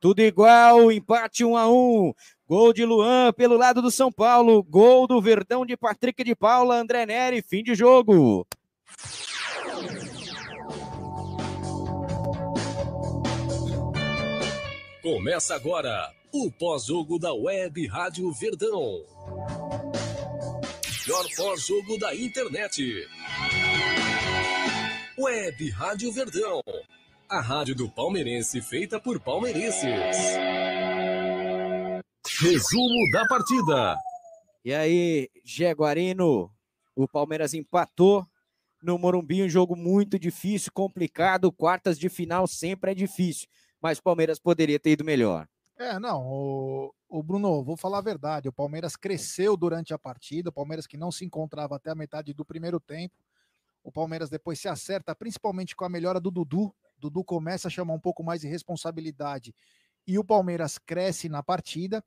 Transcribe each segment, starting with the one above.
tudo igual, empate 1 a 1. Gol de Luan pelo lado do São Paulo, gol do Verdão de Patrick de Paula, André Neri, fim de jogo. Começa agora o pós-jogo da Web Rádio Verdão. Melhor pós-jogo da internet. Web Rádio Verdão. A rádio do palmeirense feita por palmeirenses. Resumo da partida. E aí, Jaguarino, o Palmeiras empatou no Morumbi, um jogo muito difícil, complicado, quartas de final sempre é difícil, mas o Palmeiras poderia ter ido melhor. É, não, o, o, Bruno, vou falar a verdade, o Palmeiras cresceu durante a partida, o Palmeiras que não se encontrava até a metade do primeiro tempo, o Palmeiras depois se acerta, principalmente com a melhora do Dudu, Dudu começa a chamar um pouco mais de responsabilidade e o Palmeiras cresce na partida.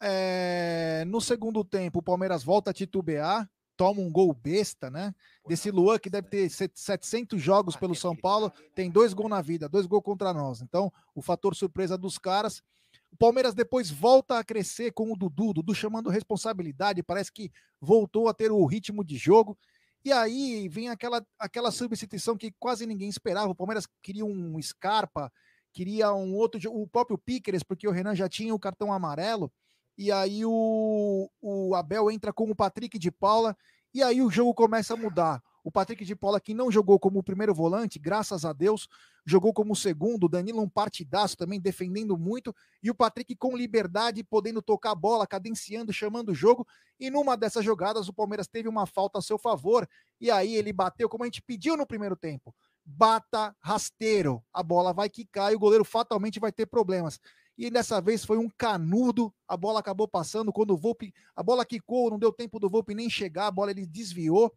É, no segundo tempo, o Palmeiras volta a titubear, toma um gol besta, né? Desse Luan que deve ter 700 jogos pelo São Paulo, tem dois gols na vida, dois gols contra nós. Então, o fator surpresa dos caras. O Palmeiras depois volta a crescer com o Dudu, Dudu chamando responsabilidade, parece que voltou a ter o ritmo de jogo. E aí vem aquela, aquela substituição que quase ninguém esperava. O Palmeiras queria um Scarpa, queria um outro, o próprio Piqueres, porque o Renan já tinha o cartão amarelo. E aí o, o Abel entra com o Patrick de Paula e aí o jogo começa a mudar. O Patrick de Paula, que não jogou como primeiro volante, graças a Deus, jogou como segundo. O Danilo, um partidaço também, defendendo muito. E o Patrick com liberdade, podendo tocar a bola, cadenciando, chamando o jogo. E numa dessas jogadas, o Palmeiras teve uma falta a seu favor. E aí ele bateu, como a gente pediu no primeiro tempo. Bata rasteiro. A bola vai quicar e o goleiro fatalmente vai ter problemas e dessa vez foi um canudo, a bola acabou passando, quando o Volpe, a bola quicou, não deu tempo do Volpe nem chegar, a bola ele desviou,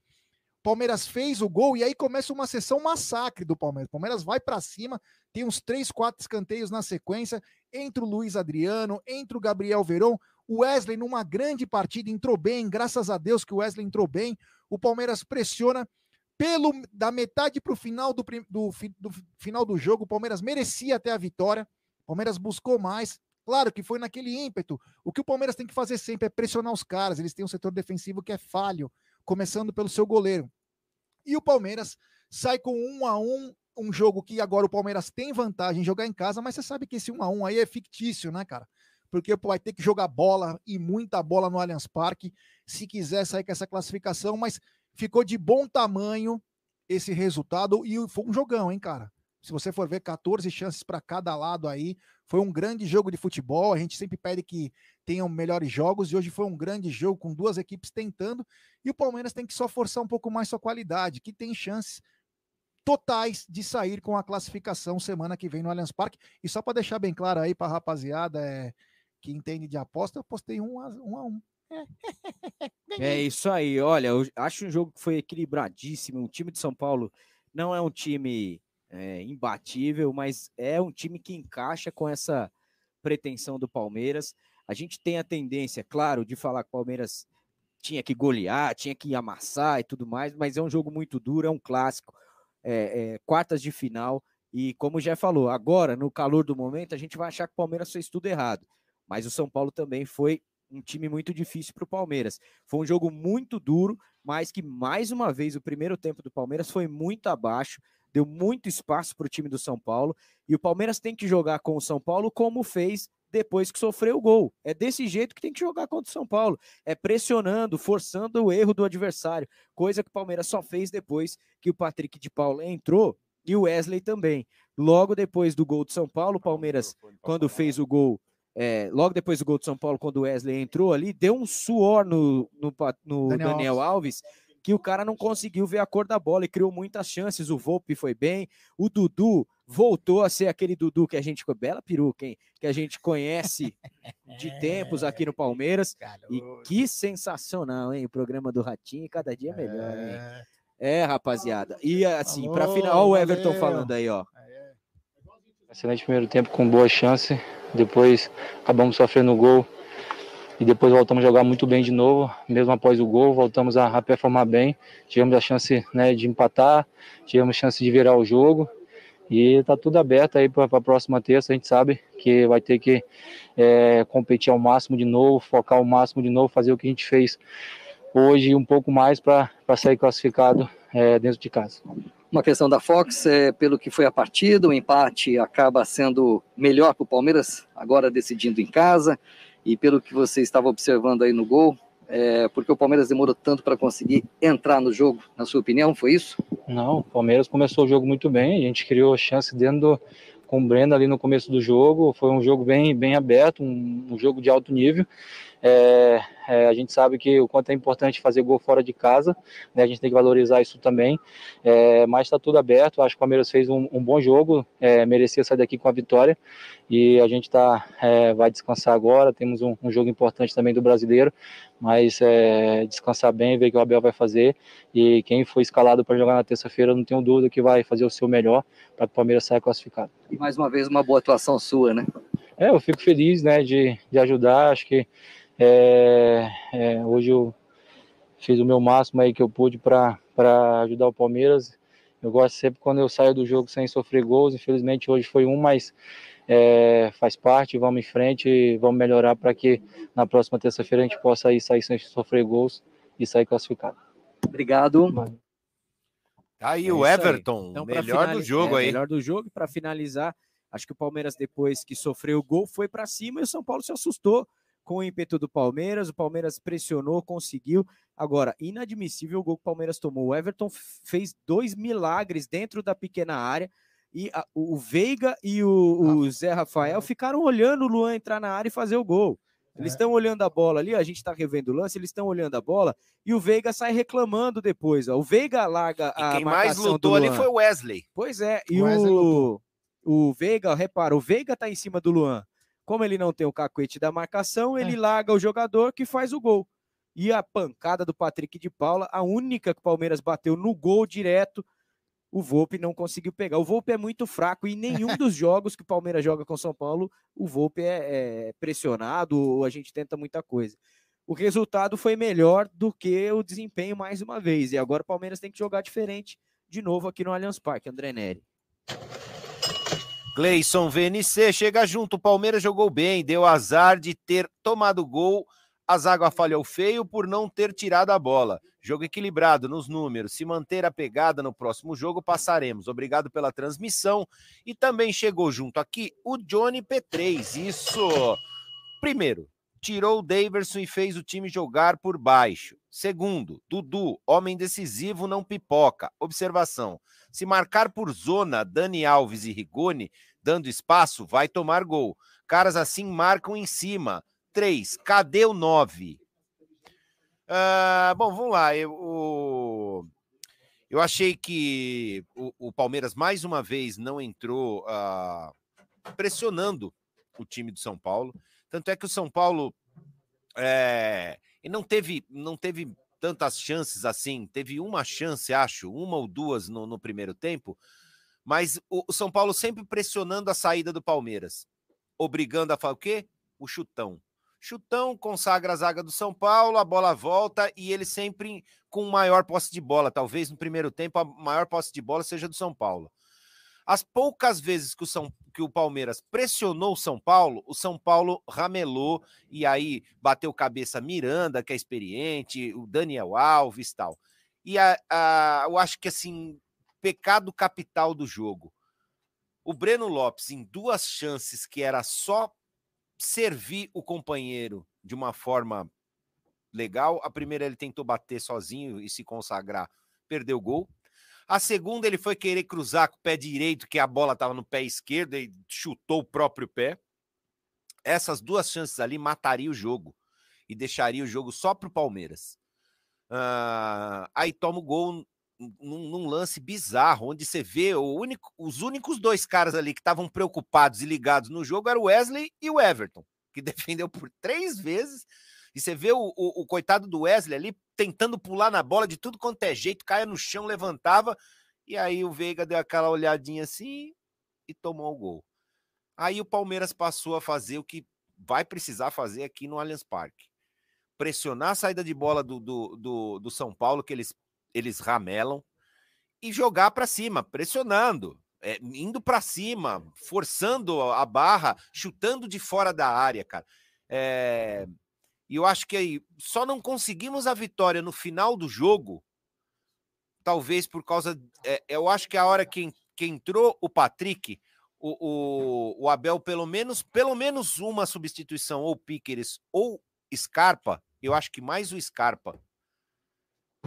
Palmeiras fez o gol e aí começa uma sessão massacre do Palmeiras. O Palmeiras vai para cima, tem uns três, quatro escanteios na sequência, entre o Luiz Adriano, entre o Gabriel Verón, o Wesley numa grande partida entrou bem, graças a Deus que o Wesley entrou bem. O Palmeiras pressiona pelo da metade para o final do, do, do final do jogo. O Palmeiras merecia até a vitória. O Palmeiras buscou mais. Claro que foi naquele ímpeto. O que o Palmeiras tem que fazer sempre é pressionar os caras. Eles têm um setor defensivo que é falho, começando pelo seu goleiro. E o Palmeiras sai com um a um, um jogo que agora o Palmeiras tem vantagem em jogar em casa, mas você sabe que esse um a um aí é fictício, né, cara? Porque vai ter que jogar bola e muita bola no Allianz Parque, se quiser sair com essa classificação, mas ficou de bom tamanho esse resultado e foi um jogão, hein, cara? Se você for ver 14 chances para cada lado aí, foi um grande jogo de futebol. A gente sempre pede que tenham melhores jogos e hoje foi um grande jogo com duas equipes tentando. E o Palmeiras tem que só forçar um pouco mais sua qualidade, que tem chances totais de sair com a classificação semana que vem no Allianz Parque. E só para deixar bem claro aí para a rapaziada é, que entende de aposta, eu postei um a um. A um. É isso aí, olha, eu acho um jogo que foi equilibradíssimo. O time de São Paulo não é um time é, imbatível, mas é um time que encaixa com essa pretensão do Palmeiras. A gente tem a tendência, claro, de falar que o Palmeiras tinha que golear, tinha que amassar e tudo mais, mas é um jogo muito duro, é um clássico, é, é, quartas de final. E como já falou, agora, no calor do momento, a gente vai achar que o Palmeiras fez tudo errado. Mas o São Paulo também foi um time muito difícil para o Palmeiras. Foi um jogo muito duro, mas que mais uma vez o primeiro tempo do Palmeiras foi muito abaixo deu muito espaço para o time do São Paulo. E o Palmeiras tem que jogar com o São Paulo como fez depois que sofreu o gol. É desse jeito que tem que jogar contra o São Paulo. É pressionando, forçando o erro do adversário. Coisa que o Palmeiras só fez depois que o Patrick de Paula entrou e o Wesley também. Logo depois do gol do São Paulo, o Palmeiras, quando fez o gol. É, logo depois do gol do São Paulo, quando o Wesley entrou ali, deu um suor no, no, no Daniel, Daniel Alves que o cara não conseguiu ver a cor da bola e criou muitas chances. O Volpe foi bem, o Dudu voltou a ser aquele Dudu que a gente, bela peruca, hein? Que a gente conhece de tempos aqui no Palmeiras. E que sensacional, hein? O programa do Ratinho, cada dia melhor, hein? É, é rapaziada. E assim, para final, o Everton falando aí, ó. Excelente primeiro tempo com boa chance. Depois acabamos sofrendo o gol e depois voltamos a jogar muito bem de novo, mesmo após o gol, voltamos a, performar bem, tivemos a chance né, de empatar, tivemos a chance de virar o jogo. E tá tudo aberto aí para a próxima terça. A gente sabe que vai ter que é, competir ao máximo de novo, focar ao máximo de novo, fazer o que a gente fez hoje um pouco mais para sair classificado é, dentro de casa. Uma questão da Fox, é, pelo que foi a partida, o empate acaba sendo melhor para o Palmeiras, agora decidindo em casa, e pelo que você estava observando aí no gol, é, porque o Palmeiras demorou tanto para conseguir entrar no jogo, na sua opinião, foi isso? Não, o Palmeiras começou o jogo muito bem, a gente criou chance dentro do, com o Brenda ali no começo do jogo, foi um jogo bem, bem aberto, um, um jogo de alto nível, é, é, a gente sabe que o quanto é importante fazer gol fora de casa, né, a gente tem que valorizar isso também, é, mas está tudo aberto, acho que o Palmeiras fez um, um bom jogo, é, merecia sair daqui com a vitória, e a gente tá, é, vai descansar agora, temos um, um, jogo importante também do Brasileiro, mas é, descansar bem, ver o que o Abel vai fazer, e quem foi escalado para jogar na terça-feira, não tenho dúvida que vai fazer o seu melhor para que o Palmeiras saia classificado. E mais uma vez, uma boa atuação sua, né? É, eu fico feliz, né, de, de ajudar, acho que é, é, hoje eu fiz o meu máximo aí que eu pude para ajudar o Palmeiras. Eu gosto sempre quando eu saio do jogo sem sofrer gols. Infelizmente hoje foi um, mas é, faz parte. Vamos em frente e vamos melhorar para que na próxima terça-feira a gente possa ir, sair sem sofrer gols e sair classificado. Obrigado. Tá aí é o Everton, então, melhor do jogo é, aí. Melhor do jogo. Para finalizar, acho que o Palmeiras, depois que sofreu o gol, foi para cima e o São Paulo se assustou com o ímpeto do Palmeiras. O Palmeiras pressionou, conseguiu. Agora, inadmissível o gol que o Palmeiras tomou. O Everton fez dois milagres dentro da pequena área. E a, o Veiga e o, o, Zé Rafael ficaram olhando o Luan entrar na área e fazer o gol. Eles estão é. olhando a bola ali, a gente está revendo o lance, eles estão olhando a bola e o Veiga sai reclamando depois. Ó. O Veiga larga e a quem mais lutou ali foi o Wesley. Pois é, e o, o, o Veiga, repara, o Veiga tá em cima do Luan. Como ele não tem o cacuete da marcação, ele é. larga o jogador que faz o gol. E a pancada do Patrick de Paula, a única que o Palmeiras bateu no gol direto, o Volpe não conseguiu pegar. O Volpe é muito fraco e em nenhum dos jogos que o Palmeiras joga com São Paulo, o Volpe é, é pressionado ou a gente tenta muita coisa. O resultado foi melhor do que o desempenho mais uma vez. E agora o Palmeiras tem que jogar diferente de novo aqui no Allianz Parque, André Neri. Gleison VNC chega junto. O Palmeiras jogou bem, deu azar de ter tomado gol. A zaga falhou feio por não ter tirado a bola. Jogo equilibrado nos números. Se manter a pegada no próximo jogo, passaremos. Obrigado pela transmissão. E também chegou junto aqui o Johnny P3. Isso. Primeiro, tirou o Daverson e fez o time jogar por baixo. Segundo, Dudu, homem decisivo, não pipoca. Observação: se marcar por zona Dani Alves e Rigoni, dando espaço, vai tomar gol. Caras assim marcam em cima. Três, cadê o nove? Uh, bom, vamos lá. Eu, eu achei que o, o, Palmeiras mais uma vez não entrou uh, pressionando o time do São Paulo. Tanto é que o São Paulo é, não teve, não teve tantas chances assim. Teve uma chance, acho, uma ou duas no, no primeiro tempo, mas o, o, São Paulo sempre pressionando a saída do Palmeiras, obrigando a o quê? O chutão. Chutão consagra a zaga do São Paulo, a bola volta e ele sempre com maior posse de bola. Talvez no primeiro tempo a maior posse de bola seja do São Paulo. As poucas vezes que o, São, que o Palmeiras pressionou o São Paulo, o São Paulo ramelou e aí bateu cabeça Miranda, que é experiente, o Daniel Alves tal. E a, a, eu acho que assim, pecado capital do jogo. O Breno Lopes, em duas chances que era só servir o companheiro de uma forma legal. A primeira ele tentou bater sozinho e se consagrar, perdeu o gol. A segunda, ele foi querer cruzar com o pé direito, que a bola estava no pé esquerdo e chutou o próprio pé. Essas duas chances ali matariam o jogo e deixaria o jogo só para o Palmeiras. Uh, aí toma o gol num, num, lance bizarro, onde você vê único, os únicos dois caras ali que estavam preocupados e ligados no jogo eram o Wesley e o Everton, que defendeu por três vezes e você vê o, o, o, coitado do Wesley ali tentando pular na bola de tudo quanto é jeito, caia no chão, levantava, e aí o Veiga deu aquela olhadinha assim e tomou o gol. Aí o Palmeiras passou a fazer o que vai precisar fazer aqui no Allianz Parque. Pressionar a saída de bola do, do, do, do São Paulo, que eles, eles ramelam, e jogar para cima, pressionando. é, indo para cima, forçando a barra, chutando de fora da área, cara. É, e eu acho que aí só não conseguimos a vitória no final do jogo, talvez por causa. É, eu acho que a hora que, que entrou o Patrick, o, o, o, Abel, pelo menos, pelo menos uma substituição, ou Piqueres ou Scarpa, eu acho que mais o Scarpa.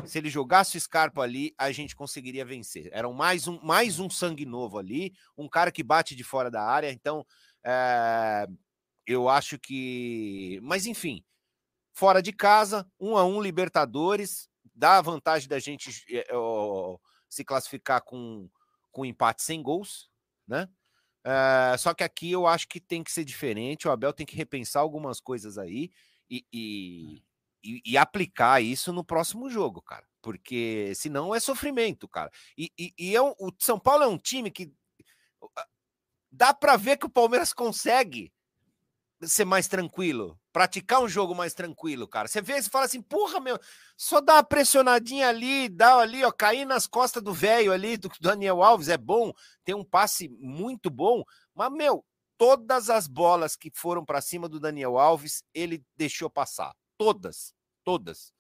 Se ele jogasse o Scarpa ali, a gente conseguiria vencer. Era mais um, mais um sangue novo ali, um cara que bate de fora da área. Então, é, eu acho que. Mas enfim, fora de casa, um a um Libertadores, dá a vantagem da gente é, se classificar com, com empate sem gols, né? É, só que aqui eu acho que tem que ser diferente. O Abel tem que repensar algumas coisas aí e, e, e, e aplicar isso no próximo jogo, cara. Porque senão é sofrimento, cara. E, e é um, o São Paulo é um time que dá para ver que o Palmeiras consegue ser mais tranquilo, praticar um jogo mais tranquilo, cara. Você vê, você fala assim, porra, meu, só dá uma pressionadinha ali, dá ali, ó, cair nas costas do velho ali, do Daniel Alves, é bom, tem um passe muito bom, mas, meu, todas as bolas que foram para cima do Daniel Alves, ele deixou passar. Todas, todas.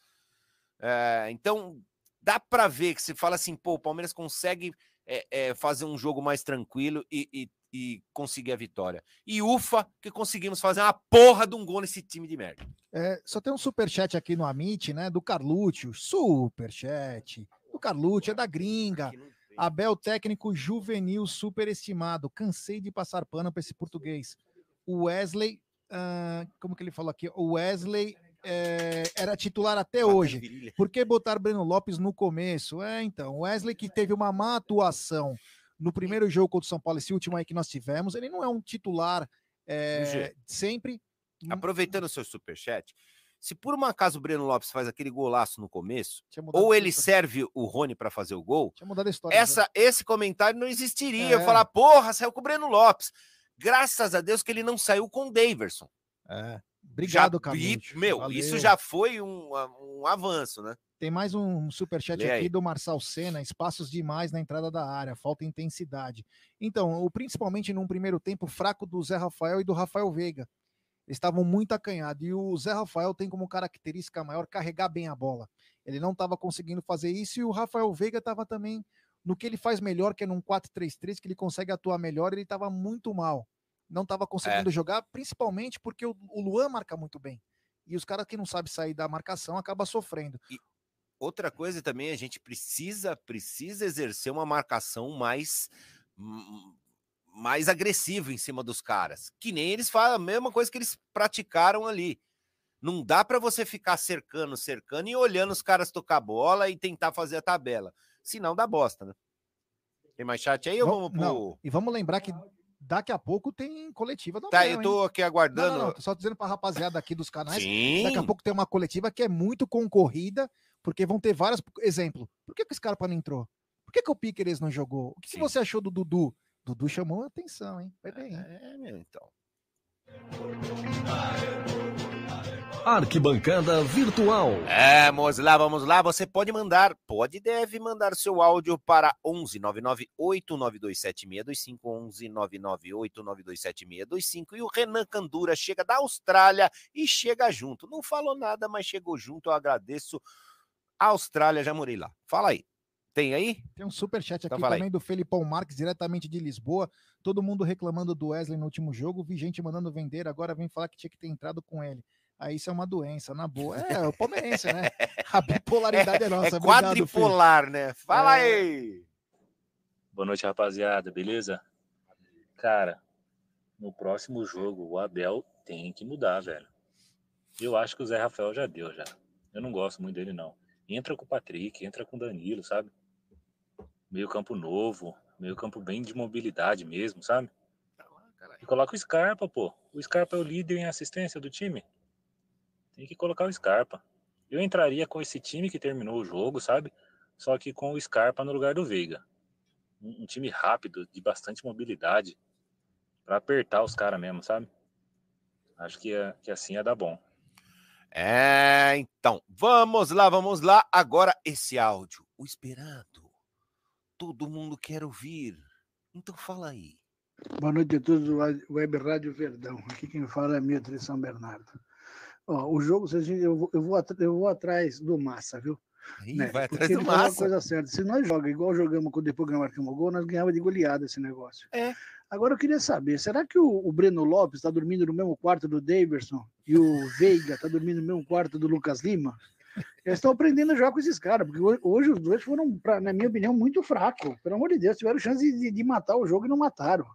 É, então, dá para ver que você fala assim, pô, o Palmeiras consegue é, é, fazer um jogo mais tranquilo e, e e conseguir a vitória. E ufa, que conseguimos fazer uma porra de um gol nesse time de merda. É, só tem um superchat aqui no Amit, né? Do Carlucci, superchat. Do Carlucci, é da gringa. Abel, técnico juvenil superestimado. Cansei de passar pano para esse português. O Wesley, uh, como que ele falou aqui? O Wesley é, era titular até hoje. Por que botar Breno Lopes no começo? É, então, o Wesley que teve uma má atuação no primeiro jogo contra o São Paulo, esse último aí que nós tivemos, ele não é um titular é, sempre. Aproveitando o seu superchat, se por um acaso o Breno Lopes faz aquele golaço no começo, ou ele serve o Rony para fazer o gol, história, essa, esse comentário não existiria. É. Eu falar, porra, saiu com o Breno Lopes. Graças a Deus que ele não saiu com o Daverson. É. Obrigado, Carlos. Meu, Valeu. isso já foi um, um avanço, né? Tem mais um superchat aqui aí. do Marçal Senna, espaços demais na entrada da área, falta intensidade. Então, o, principalmente num primeiro tempo fraco do Zé Rafael e do Rafael Veiga. Eles estavam muito acanhados. E o Zé Rafael tem como característica maior carregar bem a bola. Ele não estava conseguindo fazer isso e o Rafael Veiga estava também no que ele faz melhor, que é num 4-3-3, que ele consegue atuar melhor, ele estava muito mal. Não estava conseguindo é. jogar, principalmente porque o, o Luan marca muito bem. E os caras que não sabem sair da marcação acabam sofrendo. E, outra coisa também, a gente precisa precisa exercer uma marcação mais mais agressiva em cima dos caras. Que nem eles falam a mesma coisa que eles praticaram ali. Não dá para você ficar cercando, cercando e olhando os caras tocar bola e tentar fazer a tabela. Senão dá bosta, né? Tem mais chat aí ou vamos pro... Não. E vamos lembrar que daqui a pouco tem coletiva do Tá, eu tô aqui aguardando. Não, não, não, só dizendo pra rapaziada aqui dos canais. Sim. Daqui a pouco tem uma coletiva que é muito concorrida porque vão ter várias. Exemplo, por que, que o Scarpa não entrou? Por que, que o Piqueres não jogou? O que, que você achou do Dudu? Dudu chamou a atenção, hein? Vai bem. É, meu, então. Arquibancada Virtual. É, vamos lá, vamos lá. Você pode mandar, pode e deve mandar seu áudio para 11 998927625, 11 998927625. E o Renan Candura chega da Austrália e chega junto. Não falou nada, mas chegou junto. Eu agradeço Austrália, já morei lá. Fala aí. Tem aí? Tem um super chat então aqui então também aí. do Felipão Marques, diretamente de Lisboa. Todo mundo reclamando do Wesley no último jogo. Vi gente mandando vender, agora vem falar que tinha que ter entrado com ele. Aí isso é uma doença, na boa. É, o palmeirense, né? A bipolaridade é, é nossa. É quadripolar, né? Fala é... aí! Boa noite, rapaziada, beleza? Cara, no próximo jogo, o Abel tem que mudar, velho. Eu acho que o Zé Rafael já deu, já. Eu não gosto muito dele, não. Entra com o Patrick, entra com o Danilo, sabe? Meio campo novo, meio campo bem de mobilidade mesmo, sabe? E coloca o Scarpa, pô. O Scarpa é o líder em assistência do time. Tem que colocar o Scarpa. Eu entraria com esse time que terminou o jogo, sabe? Só que com o Scarpa no lugar do Veiga. Um, um time rápido, de bastante mobilidade, para apertar os caras mesmo, sabe? Acho que, é, que assim ia dar bom. É, então, vamos lá, vamos lá. Agora esse áudio, o esperado. Todo mundo quer ouvir. Então fala aí. Boa noite a todos do Web Rádio Verdão. Aqui quem fala é Milton de São Bernardo. Ó, o jogo, eu, vou, eu, vou, eu vou atrás do Massa, viu? Ih, né? vai Porque atrás ele do Massa. coisa certa. Se nós jogamos igual jogamos quando depois que marcamos o gol, nós ganhávamos de goleada esse negócio. É. Agora eu queria saber, será que o, o Breno Lopes está dormindo no mesmo quarto do Daverson e o Veiga está dormindo no mesmo quarto do Lucas Lima? Eles estão aprendendo a jogar com esses caras, porque ho- hoje os dois foram, pra- na minha opinião, muito fracos. Pelo amor de Deus, tiveram chance de, de matar o jogo e não mataram.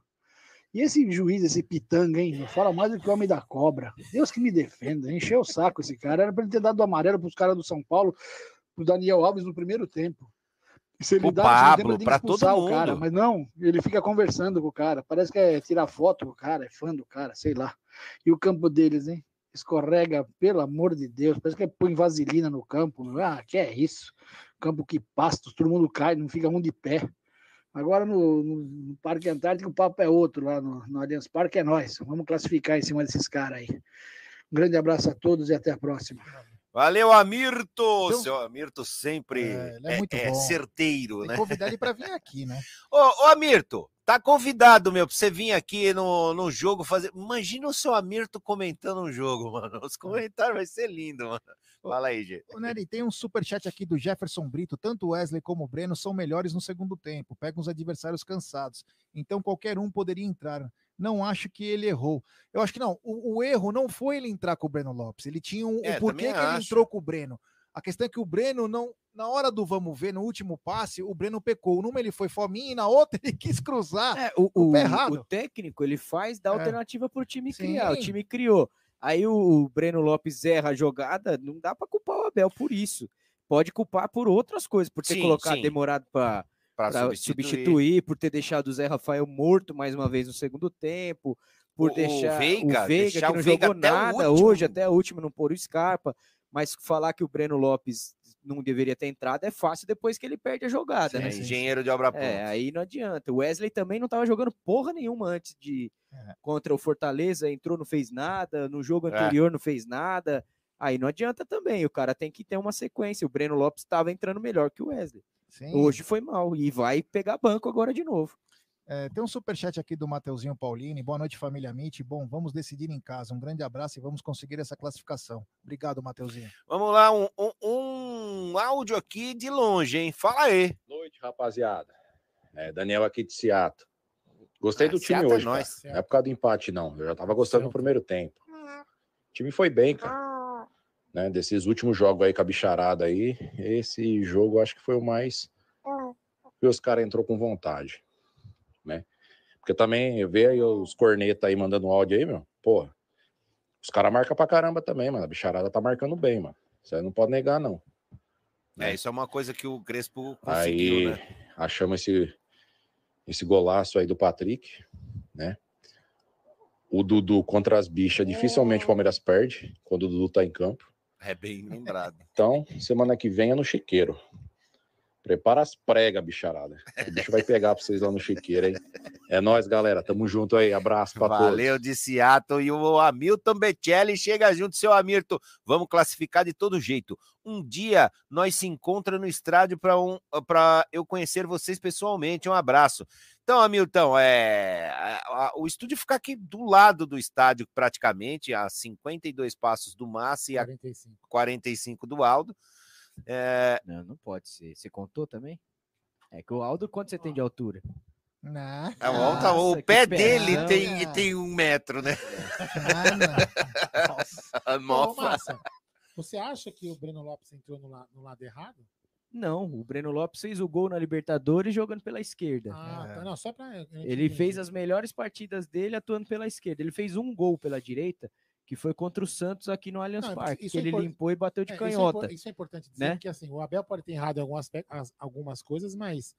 E esse juiz, esse pitanga, hein? Não fala mais do que o homem da cobra. Deus que me defenda. Encheu o saco esse cara. Era para ele ter dado o amarelo para os caras do São Paulo, pro Daniel Alves no primeiro tempo. Se ele Pro dá Pablo, pra todo expulsar o cara. mundo. Mas não, ele fica conversando com o cara. Parece que é tirar foto com o cara, é fã do cara, sei lá. E o campo deles, hein? Escorrega, pelo amor de Deus. Parece que é põe vaselina no campo. Ah, que é isso? Campo que pastos, todo mundo cai, não fica um de pé. Agora no, no- Parque Antártico o papo é outro, lá no, no Allianz Parque é nós. Vamos classificar em cima desses caras aí. Um grande abraço a todos e até a próxima. Valeu, Amirto! Então- Seu Amirto sempre É, é é, muito é bom. certeiro, Tem né? convidar ele para vir aqui, né? Ô, ô, Amirto, tá convidado, meu, pra você vir aqui no, no jogo fazer. Imagina o seu Amirto comentando um jogo, mano. Os comentários vai ser lindo, mano. Fala aí, gente. Ô, Nery, tem um superchat aqui do Jefferson Brito. Tanto Wesley como o Breno são melhores no segundo tempo. Pegam os adversários cansados. Então qualquer um poderia entrar. Não acho que ele errou. Eu acho que não. O, o erro não foi ele entrar com o Breno Lopes. Ele tinha um. É, o porquê que ele acho. entrou com o Breno. A questão é que o Breno não. Na hora do vamos ver, no último passe, o Breno pecou. Numa ele foi fominha e na outra ele quis cruzar. É, o, o o, pé errado. o técnico ele faz da É. alternativa para o time criar. O Sim. time criou. Aí o, o Breno Lopes erra a jogada, não dá para culpar o Abel por isso. Pode culpar por outras coisas, por ter Sim, colocado sim. demorado para substituir. substituir. por ter deixado o Zé Rafael morto mais uma vez no segundo tempo, por O- o deixar Veiga, o Veiga deixar que o não Veiga jogou o nada hoje, até o último não pôr o Scarpa, mas falar que o Breno Lopes não deveria ter entrado é fácil depois que ele perde a jogada, É, né? engenheiro de obra pronta. É, aí não adianta. O Wesley também não estava jogando porra nenhuma antes de É. contra o Fortaleza, entrou, não fez nada, no jogo É. anterior não fez nada. Aí não adianta também, o cara tem que ter uma sequência. O Breno Lopes estava entrando melhor que o Wesley. Sim. Hoje foi mal e vai pegar banco agora de novo. É, tem um superchat aqui do Mateuzinho Paulini. Boa noite, família Amit. Bom, vamos decidir em casa. Um grande abraço e vamos conseguir essa classificação. Obrigado, Mateuzinho. Vamos lá, um, um- um áudio aqui de longe, hein? Fala aí. noite, rapaziada. É, Daniel aqui de Seattle. Gostei Ah, do time Seattle é hoje, cara. nóis. Não é por causa do empate, não. Eu já tava gostando no primeiro tempo. O time foi bem, cara. Né, desses últimos jogos aí com a bicharada aí, esse jogo eu acho que foi o mais que os caras entrou com vontade, né? Porque também eu vejo aí os cornetas aí mandando áudio aí, meu. Pô, os caras marcam pra caramba também, mano. A bicharada tá marcando bem, mano. Isso aí não pode negar, não. É, isso é uma coisa que o Crespo conseguiu, Aí né? achamos esse, esse golaço aí do Patrick, né? O Dudu contra as bichas, dificilmente o Palmeiras perde quando o Dudu tá em campo. É bem lembrado. Então, semana que vem é no chiqueiro. Prepara as pregas, bicharada. O bicho vai pegar pra vocês lá no chiqueiro, hein? É nóis, galera. Tamo junto aí. Abraço pra Valeu todos. de Seattle e o Hamilton Becelli chega junto, seu Hamilton. Vamos classificar de todo jeito. Um dia nós se encontra no estádio para um, para eu conhecer vocês pessoalmente. Um abraço. Então, Hamilton, é, a- a- o estúdio fica aqui do lado do estádio, praticamente, a 52 passos do Massa e a 45. 45 do Aldo. É, Não, não pode ser. Você contou também? É que o Aldo, quanto você tem de altura? Não, é, o Aldo- o Nossa, que pé dele tem, tem um metro, né? Ô, Mofa. Márcia, você acha que o Breno Lopes entrou no, la- no lado errado? Não, o Breno Lopes fez o gol na Libertadores jogando pela esquerda. Ah, tá. Não, só pra. não Ele fez as melhores partidas dele atuando pela esquerda. Ele fez um gol pela direita, que foi contra o Santos aqui no Allianz Não, Parque, que é ele impor- limpou e bateu de É, isso é canhota. Isso é, importante dizer, né? porque assim, o Abel pode ter errado em algum aspecto, as- algumas coisas, mas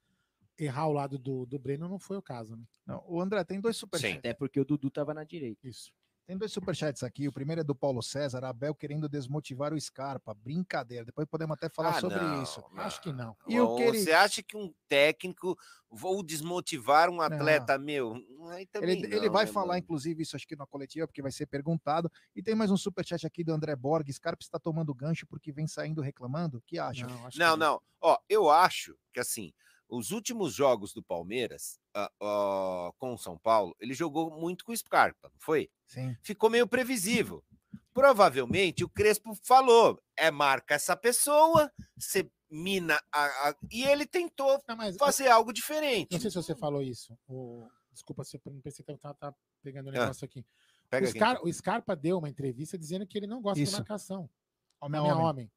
errar ao lado do, do Breno não foi o caso, né? Não, o André, tem dois superchats. Até porque o Dudu tava na direita. Isso. Tem dois superchats aqui. O primeiro é do Paulo César, Abel querendo desmotivar o Scarpa. Brincadeira. Depois podemos até falar Ah, sobre não, isso. não. Acho que não. E o Ou que ele- Você acha que um técnico vou desmotivar um atleta meu? Aí também Ele, ele não, vai né, falar, mano? inclusive, isso acho que na coletiva, porque vai ser perguntado. E tem mais um superchat aqui do André Borges. Scarpa está tomando gancho porque vem saindo reclamando. O que acha? Não, acho Não, que não. Ó, eu acho que assim, os últimos jogos do Palmeiras ah, ah, com o São Paulo, ele jogou muito com o Scarpa, não foi? Sim. Ficou meio previsível. Provavelmente o Crespo falou: é marca essa pessoa, você mina a, a- e ele tentou Não, mas fazer algo diferente. não sei se você falou isso. O... Desculpa, se eu não pensei que eu tava, tava pegando o Ah, negócio aqui. Pega o, aqui. Scar- o Scarpa deu uma entrevista dizendo que ele não gosta Isso. de marcação. Homem a Homem homem.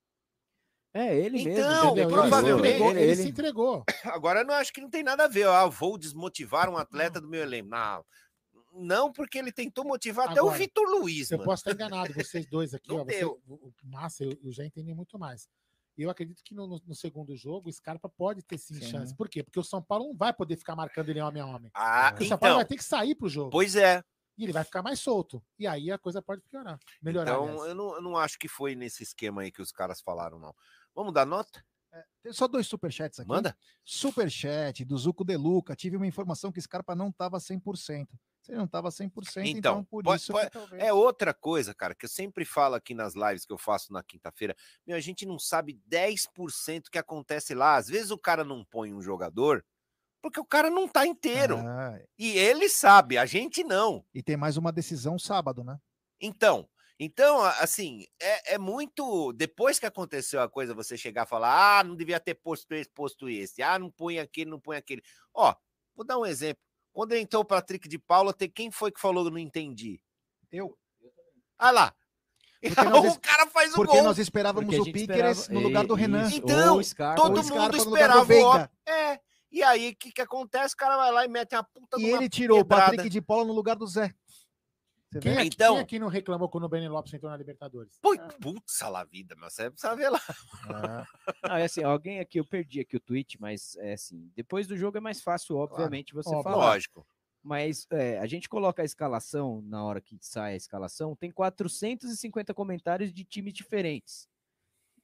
É, ele mesmo. Então, entendeu? Entendeu? provavelmente- ele, se entregou, Ele- ele ele- se entregou. Agora eu não acho que não tem nada a ver. Ah, vou desmotivar um atleta do meu elenco. Não, não porque ele tentou motivar até o Agora, Vitor Luiz, Eu mano. posso estar enganado, vocês dois aqui, Não ó, você, deu. o o Massa e o e o Jé entendem muito mais. Eu acredito que no, no- no segundo jogo o Scarpa pode ter sim, Sim. chance. Por quê? Porque o São Paulo não vai poder ficar marcando ele homem a homem. Ah, Porque o São Paulo então, vai ter que sair pro jogo. pois é. E ele vai ficar mais solto. E aí a coisa pode piorar. Melhorar. Então aliás. eu não, eu não acho que foi nesse esquema aí que os caras falaram, não. Vamos dar nota? Tem só dois superchats aqui. Manda. Superchat do Zuco De Luca. Tive uma informação que Scarpa não estava 100%. Se ele não estava 100%, então, Então, por pode- isso pode- talvez... É outra coisa, cara, que eu sempre falo aqui nas lives que eu faço na quinta-feira. Meu, a gente não sabe 10% que acontece lá. Às vezes o cara não põe um jogador porque o cara não tá inteiro. Ah, E ele sabe, a gente não. e tem mais uma decisão sábado, né? Então, então, assim, é, é muito. Depois que aconteceu a coisa, você chegar a falar, ah, não devia ter posto esse, posto esse, ah, não põe aquele, não põe aquele. Ó, vou dar um exemplo. Quando entrou o Patrick de Paula, tem quem foi que falou não entendi? Eu. Ah lá. Porque nós o cara faz o Porque gol. nós esperávamos Porque o Piqueres esperava- no lugar do Renan. Então, o Scarpa, Todo o mundo esperava o. É. E aí, o que, que acontece? O cara vai lá e mete a puta E ele tirou o pedrada. Patrick de Paula no lugar do Zé. Você Quem, vê? aqui, Então- quem aqui não reclamou quando o Benny Lopes entrou na Libertadores? Pô, putz, a vida, mas você precisa ver lá. Ah, Não, é assim, alguém aqui, eu perdi aqui o tweet, mas é assim, depois do jogo é mais fácil, obviamente, você Óbvio. falar. Lógico. Mas é, a gente coloca a escalação, na hora que sai a escalação, tem 450 comentários de times diferentes.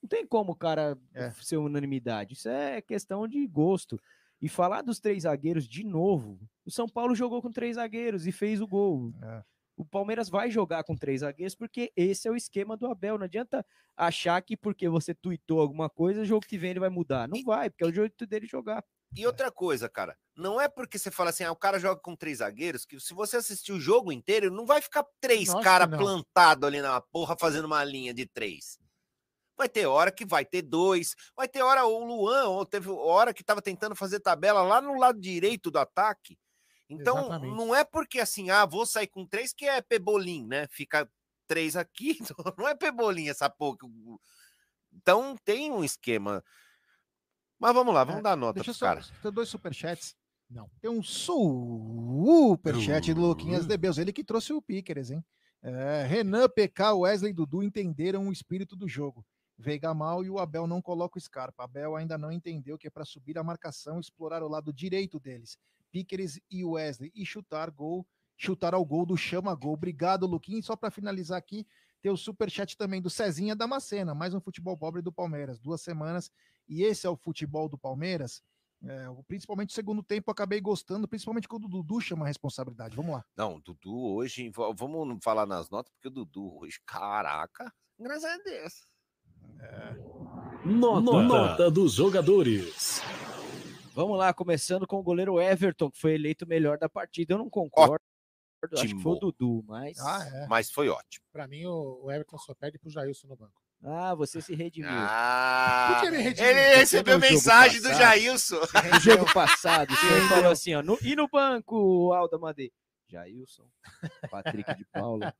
Não tem como, cara, É. ser unanimidade. Isso é questão de gosto. E falar dos três zagueiros de novo, o São Paulo jogou com três zagueiros e fez o gol. É. O Palmeiras vai jogar com três zagueiros porque esse é o esquema do Abel. Não adianta achar que porque você tuitou alguma coisa, o jogo que vem ele vai mudar. Não vai, porque é o jeito dele jogar. E outra coisa, cara, não é porque você fala assim, ah, o cara joga com três zagueiros, que se você assistir o jogo inteiro, não vai ficar três caras plantados ali na porra fazendo uma linha de três. Vai ter hora que vai ter dois, vai ter hora o Luan, ou teve hora que tava tentando fazer tabela lá no lado direito do ataque. Então, Exatamente. não é porque assim, ah, vou sair com três que é pebolim, né? Fica três aqui, não é pebolim essa porra. Então tem um esquema. Mas vamos lá, vamos É, dar nota Deixa só. caras. Tem dois superchats. Não. Tem um superchat do Luquinhas de Beus. Ele que trouxe o Piqueres, hein? É, Renan, PK, Wesley e Dudu entenderam o espírito do jogo. Veiga mal e o Abel não coloca o Scarpa. Abel ainda não entendeu que é para subir a marcação e explorar o lado direito deles. Piqueres e Wesley e chutar gol, chutar ao gol do chama gol. Obrigado, Luquinhas. Só para finalizar aqui, tem o superchat também do Cezinha Damascena, mais um futebol pobre do Palmeiras. Duas semanas e esse é o futebol do Palmeiras. É, principalmente o segundo tempo, acabei gostando, principalmente quando o Dudu chama a responsabilidade. Vamos lá. Não, o Dudu hoje, vamos falar nas notas, porque o Dudu hoje, caraca, graças a Deus. Nota, Nota dos jogadores. Vamos lá, começando com o goleiro Everton, que foi eleito o melhor da partida. Eu não concordo. Acho que foi o Ótimo. Dudu, mas. Ah, é. Mas foi ótimo. Pra mim, o, o Everton só perde pro Jailson no banco. Ah, você se redimiu. Ah, Por que me redimir? ele recebeu mensagem do? Jailson. No jogo passado, o senhor falou assim, ó. No, e no banco, Alda Madei? Jailson, Patrick de Paula.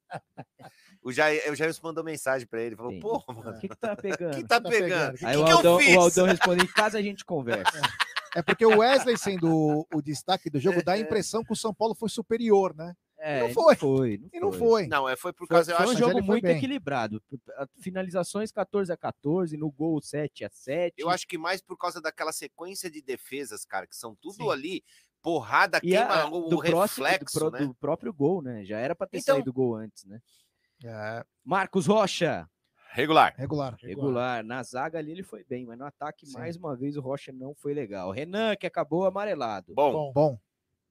O Jair, o Jailson mandou mensagem pra ele, falou, Entendi. pô, O mano, que, que tá pegando? que tá Tá pegando? pegando? O que, Aí que o, eu Aldão, fiz? o Aldão respondeu, em casa a gente conversa. É porque o Wesley sendo o, o destaque do jogo dá a impressão que o São Paulo foi superior, né? É, não foi. foi. E não foi. Não, é, foi por Foi, causa, eu foi acho, um jogo foi muito bem. equilibrado. A- Finalizações 14 a 14, no gol 7 a 7. eu acho que mais por causa daquela sequência de defesas, cara, que são tudo Sim. ali, porrada, e a- queima o do, próximo, do, reflexo, né? do próprio gol, né? Já era para ter Então- saído o gol antes, né? É, Marcos Rocha, Regular. regular. regular. Na zaga ali ele foi bem, mas no ataque, Sim. mais uma vez, o Rocha não foi legal. Renan, que acabou amarelado. Bom, Bom, Bom,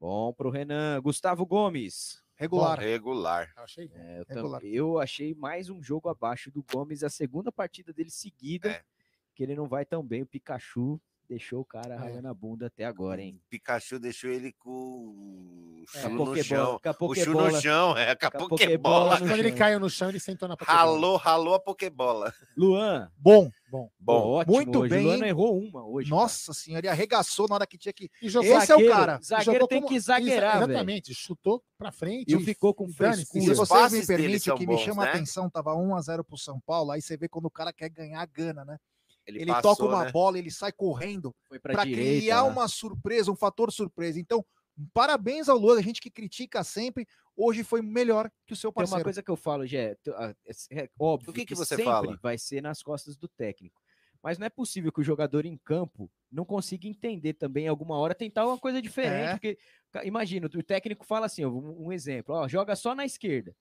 Bom pro Renan. Gustavo Gomes. regular. regular. eu achei bom. É, eu, Regular. eu achei mais um jogo abaixo do Gomes, a segunda partida dele seguida, É. que ele não vai tão bem. O Pikachu deixou o cara É. ralando a bunda até agora, hein? Pikachu deixou ele com o a chu no chão. com a O chu no chão, é, com a com a Pokébola. Quando ele caiu no chão, ele sentou na Pokébola. Ralou, ralou a Pokébola. Luan, Bom, Bom. Bom, ótimo muito hoje. bem, O Luan errou uma hoje. nossa senhora, ele arregaçou na hora que tinha que. E jogou Esse é o Zagueiro, cara. Zagueiro jogou tem como- que zagueirar, Exa- velho. Exatamente, chutou pra frente. E não ficou com. E frescura. se vocês me permitem, o que me bons, chama a né? atenção, tava 1 a 0 pro São Paulo, aí você vê quando o cara quer ganhar a gana, né? Ele, Ele, passou, toca uma né? bola, ele sai correndo para criar lá. uma surpresa, um fator surpresa. Então, parabéns ao Luan, a gente que critica sempre, hoje foi melhor que o seu Tem uma parceiro. coisa que eu falo, Gé, é- é óbvio O que que você sempre fala? vai ser nas costas do técnico. Mas não é possível que o jogador em campo não consiga entender também alguma hora, tentar uma coisa diferente. É. Porque, imagina, o técnico fala assim, um, um exemplo, ó, joga só na esquerda.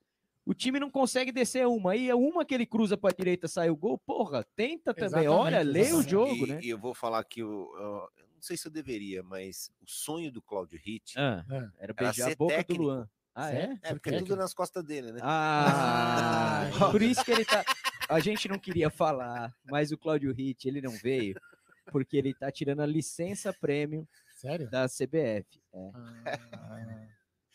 O time não consegue descer uma, aí é uma que ele cruza para direita, sai o gol, porra, tenta também, olha, Exatamente, lê o exatamente. jogo, e, né? e eu vou falar que o, eu, eu não sei se eu deveria, mas o sonho do Claudio Hit Ah, É. era era beijar a ser boca técnico. do Luan. Ah, é? É, porque é técnico. tudo nas costas dele, né? Ah, Ah, por isso que ele tá. A gente não queria falar, mas o Cláudio Ritt, ele não veio, porque ele tá tirando a licença prêmio Sério? da CBF. É, Ah,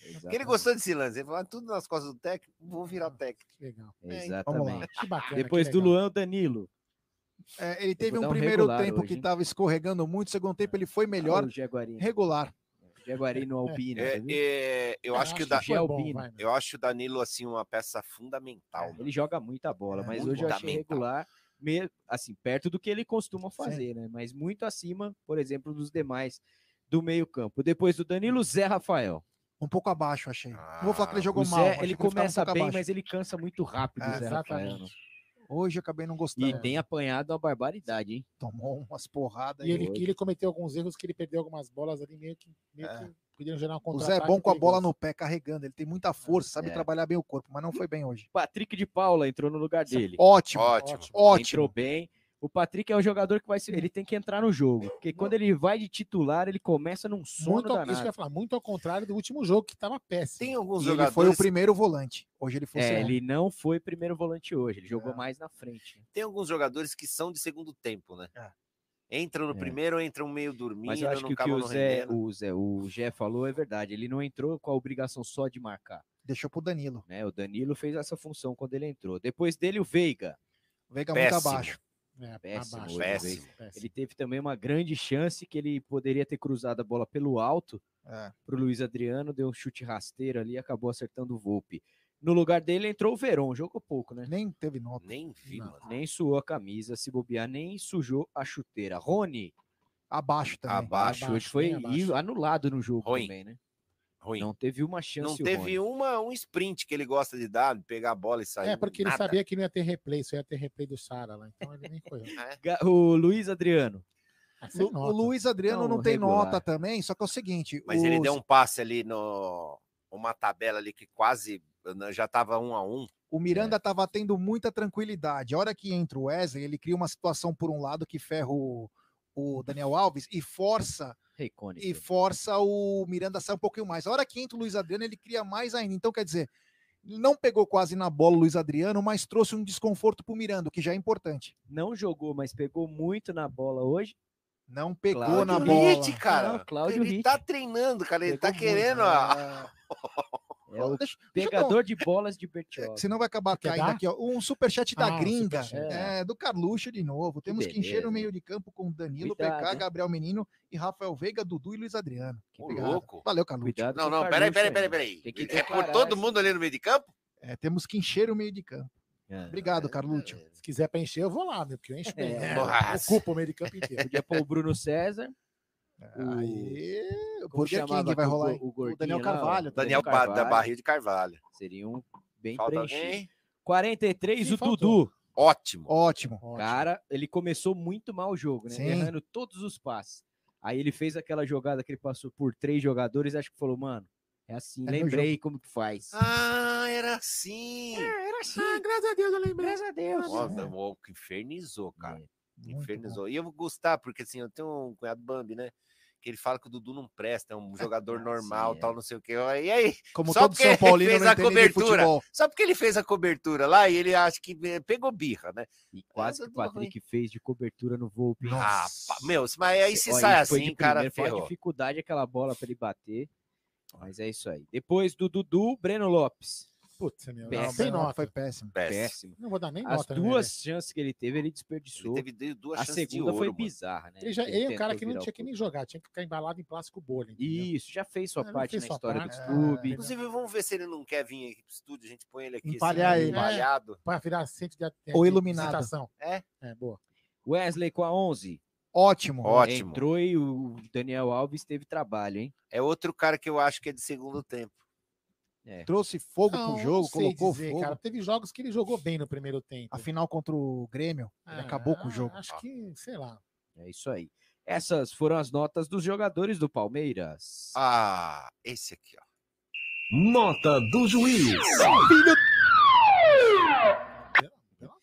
Porque ele exatamente. gostou desse lance. Ele falou, "Ah, tudo nas costas do técnico, vou virar técnico. legal. Exatamente. Que bacana. Depois do legal. Luan, o Danilo. É, ele teve um um primeiro tempo hoje, que estava escorregando muito, segundo tempo ele foi melhor, Ah, o Jaguarino. regular. Jaguarino Albino. É, é, eu É, acho que o da- foi bom, vai, né? eu acho o Danilo assim uma peça fundamental. mano. Ele joga muita bola, É, mas hoje eu achei regular, me- assim, perto do que ele costuma fazer, né? Mas muito acima, por exemplo, dos demais do meio-campo. Depois do Danilo, Zé Rafael. Um pouco abaixo, achei. Não vou falar que ele Ah, jogou mal. Zé, achei ele um começa pouco bem, abaixo. mas ele cansa muito rápido, É, Zé exatamente. Hoje eu acabei não gostando. E tem apanhado uma barbaridade, hein? Tomou umas porradas. E ele, ele cometeu alguns erros que ele perdeu algumas bolas ali, meio que, meio É. que podiam gerar um O Zé é bom com a bola no pé, carregando. Ele tem muita força, sabe É. trabalhar bem o corpo, mas não foi bem hoje. Patrick de Paula entrou no lugar dele. Ótimo, Ótimo. ótimo. Entrou bem. O Patrick é um jogador que vai se- ele tem que entrar no jogo, porque quando ele vai de titular, ele começa num sono Muito, ao- isso que eu danado. ia falar, muito ao contrário do último jogo, que tava péssimo. Tem alguns E ele jogadores, foi o primeiro volante. Hoje ele foi o É, ele não foi primeiro volante hoje, ele jogou É. mais na frente. tem alguns jogadores que são de segundo tempo, né? É. Entram no É. primeiro, entram meio dormindo, Mas eu acho não que o que o Zé, o Zé, o Gé falou é verdade. Ele não entrou com a obrigação só de marcar. Deixou pro Danilo. Né? O Danilo fez essa função quando ele entrou. Depois dele, o Veiga. Veiga Péssimo. muito abaixo. É, Péssimo abaixo, hoje, péssimo. péssimo. Ele teve também uma grande chance que ele poderia ter cruzado a bola pelo alto É. para o Luiz Adriano, deu um chute rasteiro ali, acabou acertando o Volpe. No lugar dele entrou o Verón, jogou pouco, né? Nem teve nota. Nem vi, Não. mano. Nem suou a camisa, se bobear, nem sujou a chuteira. Rony, Abaixo também. Abaixo. acho, hoje Abaixo, foi abaixo. e anulado no jogo Ruim. também, né? Ruim. Não teve uma chance. Não teve Rony. uma, um sprint que ele gosta de dar, de pegar a bola e sair. É, porque ele nada. sabia que não ia ter replay, só ia ter replay do Sara lá. Então ele nem foi. Ga- O Luiz Adriano. Ah, Lu- o Luiz Adriano Não, não, tem regular. nota também, só que é o seguinte. Mas ele os- deu um passe ali no. Uma tabela ali que quase né, já tava um a um. O É. Miranda estava tendo muita tranquilidade. A hora que entra o Wesley, ele cria uma situação por um lado que ferra o, o Daniel Alves e força Recone. e força o Miranda a sair um pouquinho mais. A hora que entra o Luiz Adriano, ele cria mais ainda. Então, quer dizer, não pegou quase na bola o Luiz Adriano, mas trouxe um desconforto para o Miranda, o que já é importante. Não jogou, mas pegou muito na bola hoje. Não pegou Cláudio na bola. Cara. Não, Cláudio ele Ritt. tá treinando, cara. Ele Pegou tá querendo. muito. a- É o Deixa- deixa um- pegador de bolas de Bertioga. Senão vai acabar Quer caindo dar? aqui, ó. Um superchat da Ah, gringa, superchat. é, do Carluxo de novo. Temos que encher beleza, o meio de campo com Danilo, Cuidado, PK, hein? Gabriel Menino e Rafael Veiga, Dudu e Luiz Adriano. Ô, Obrigado. louco. Valeu, Carluxo. Cuidado Não, não, peraí, peraí, peraí, aí. peraí. Que É por todo mundo ali no meio de campo? É, temos que encher o meio de campo. É. Obrigado, Carluxo. Se quiser pra encher, eu vou lá, meu, porque eu encho bem. É, né? Ocupa o meio de campo inteiro. Podia pôr o Bruno César. Aí, por quem vai o rolar aí? o gordinho Daniel Carvalho. o Daniel Carvalho. Ba- da Barril de Carvalho. Seria um bem Falta preenchido. alguém? 43, Sim, o faltou. Dudu. Ótimo. Ótimo. Cara, ele começou muito mal o jogo, né? Sim. Errando todos os passes. Aí ele fez aquela jogada que ele passou por três jogadores, acho que falou, mano, é assim, É lembrei como que faz. Ah, era assim. era assim. Ah, graças a Deus eu lembrei. Graças a Deus. Nossa, o que infernizou, cara. É. Infernizou. E eu vou gostar, porque assim, eu tenho um cunhado Bambi, né? Que ele fala que o Dudu não presta, é um jogador normal, sim, é. tal, não sei o quê. E aí, Como só porque São ele Paulino fez a cobertura, só porque ele fez a cobertura lá e ele acha que eh, pegou birra, né? E quase que o Dudu ruim. Patrick fez de cobertura no hein? Ah, meu, mas aí se sai foi assim, cara, primeiro, foi ferrou. dificuldade aquela bola para ele bater. Mas é isso aí. Depois do Dudu, Breno Lopes. Putz, meu. Péssimo. Não, sem Não, nota. Foi péssimo. Péssimo. Péssimo. Não vou dar nem As nota. né, duas velho? chances que ele teve, ele Ele desperdiçou. teve de- duas A segunda foi ouro, mano. bizarra, né? Ele, já, ele é um cara que não tinha que nem jogar, tinha que ficar embalado em plástico bolha. entendeu? Isso, já fez sua É, ele parte fez na sua história parte. do clube. Inclusive, vamos ver se ele não quer vir aqui pro estúdio, a gente põe ele aqui Empalhar assim, ele. empalhado. Para virar centro de Ou iluminado. É? É, boa. Wesley com a 11. Ótimo. Ótimo. Entrou e o Daniel Alves teve trabalho, hein? É outro cara que eu acho que é de segundo tempo. Trouxe fogo Não, pro jogo, não sei colocou dizer, fogo. cara. Teve jogos que ele jogou bem no primeiro tempo. A final contra o Grêmio, ele Ah, acabou com o jogo. Acho que, sei lá. É isso aí. Essas foram as notas dos jogadores do Palmeiras. Ah, esse aqui, ó. Nota do juiz. Pelo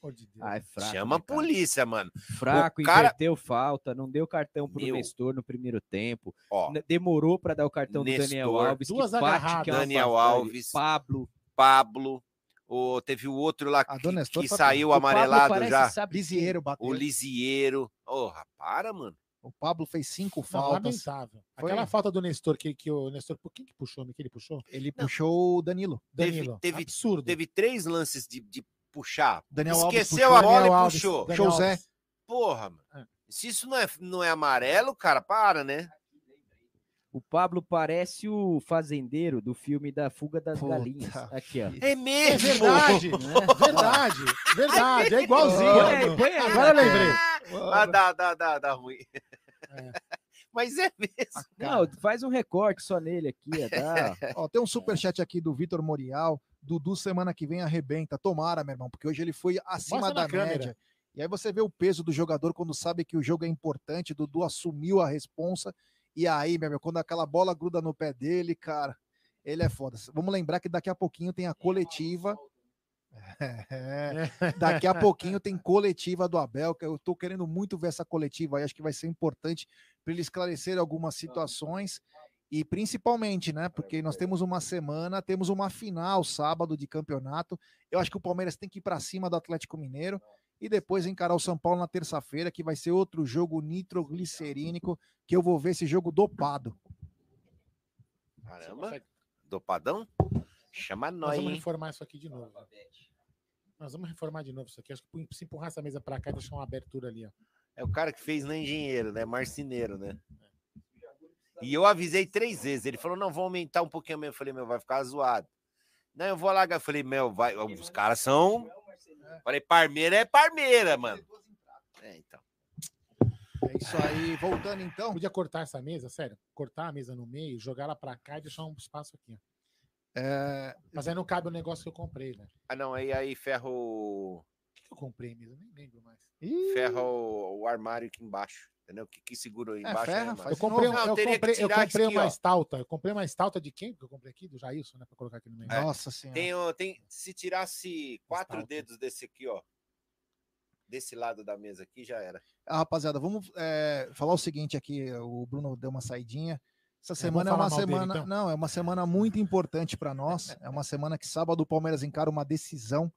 amor de Deus. Ah, é fraco. Chama a né, polícia, mano. Fraco, O cara- inverteu falta, não deu cartão pro Meu. Nestor no primeiro tempo. Ó, Demorou para dar o cartão Nestor, do Daniel Alves. duas que agarradas. que é Daniel bastante. Alves. Pablo. Pablo. O, teve o outro lá A que, do Nestor que foi- saiu O amarelado parece, já. sabe? Lisieiro bateu. O Lisieiro. Porra, para, mano. O Pablo fez cinco Não, faltas. lamentável. Foi? Aquela falta do Nestor que, que o Nestor. Por quem que puxou? Que ele puxou? Ele puxou o Danilo. Teve- Danilo. teve- Absurdo. Teve três lances de, de puxar. Daniel Alves Esqueceu puxou. a bola Daniel e Alves, puxou. Daniel José. Alves. Porra, mano. É. Se isso não é, não é amarelo, cara, para, né? O Pablo parece o fazendeiro do filme da Fuga das Puta Galinhas. Aqui, ó. É É mesmo. verdade. Verdade. Verdade. É igualzinho. Põe aí, põe aí. Agora eu lembrei. Ah, dá, dá, dá, dá ruim. É. Mas é mesmo. Não, faz um recorte só nele aqui, dá. Ó, tem um superchat aqui do Vitor Morial. Dudu semana que vem arrebenta. Tomara, meu irmão, porque hoje ele foi acima Mostra da câmera. média. E aí você vê o peso do jogador quando sabe que o jogo é importante. Dudu assumiu a responsa. E aí, meu irmão, quando aquela bola gruda no pé dele, cara, ele é foda. Vamos lembrar que daqui a pouquinho tem a coletiva. É, daqui a pouquinho tem coletiva do Abel, que eu tô querendo muito ver essa coletiva aí, acho que vai ser importante para ele esclarecer algumas situações e principalmente, né, porque nós temos uma semana, temos uma final sábado de campeonato. Eu acho que o Palmeiras tem que ir para cima do Atlético Mineiro e depois encarar o São Paulo na terça-feira, que vai ser outro jogo nitroglicerínico, que eu vou ver esse jogo dopado. Caramba. Dopadão? Chama Nós nós, vamos hein? reformar isso aqui de novo. Nós vamos reformar de novo isso aqui. Acho que se empurrar essa mesa pra cá e deixar uma abertura ali, ó. É o cara que fez no engenheiro, né? Marceneiro, né? E eu avisei três vezes. Ele falou: não, vou aumentar um pouquinho mesmo. Eu falei, meu, vai ficar zoado. Não, eu vou alagar. Eu falei, meu, vai. Os caras são. Falei, Parmeira é Parmeira, mano. É, então. É isso aí, voltando então. Podia cortar essa mesa, sério. Cortar a mesa no meio, jogar ela pra cá e deixar um espaço aqui, ó. É, Mas aí não cabe o negócio que eu comprei, velho. Ah, não, aí, aí ferra o. Que que eu comprei mesmo? Nem lembro mais. Ferra o, o armário aqui embaixo. Entendeu? O que, que segura aí É, embaixo? ferra, né? Eu comprei, eu Não, que comprei, eu comprei aqui, uma ó. estalta. Eu comprei uma estalta de quem que eu comprei aqui? Do Jailson, né? Pra colocar aqui no meio. É. Nossa senhora. Tem, tem, se tirasse quatro Estalta. dedos desse aqui, ó. Desse lado da mesa aqui, já era. Ah, rapaziada, vamos é, falar o seguinte aqui. O Bruno deu uma saidinha. Essa vamos semana é uma mal dele, semana. então? Não, é uma semana muito importante para nós. É uma semana que sábado o Palmeiras encara uma decisão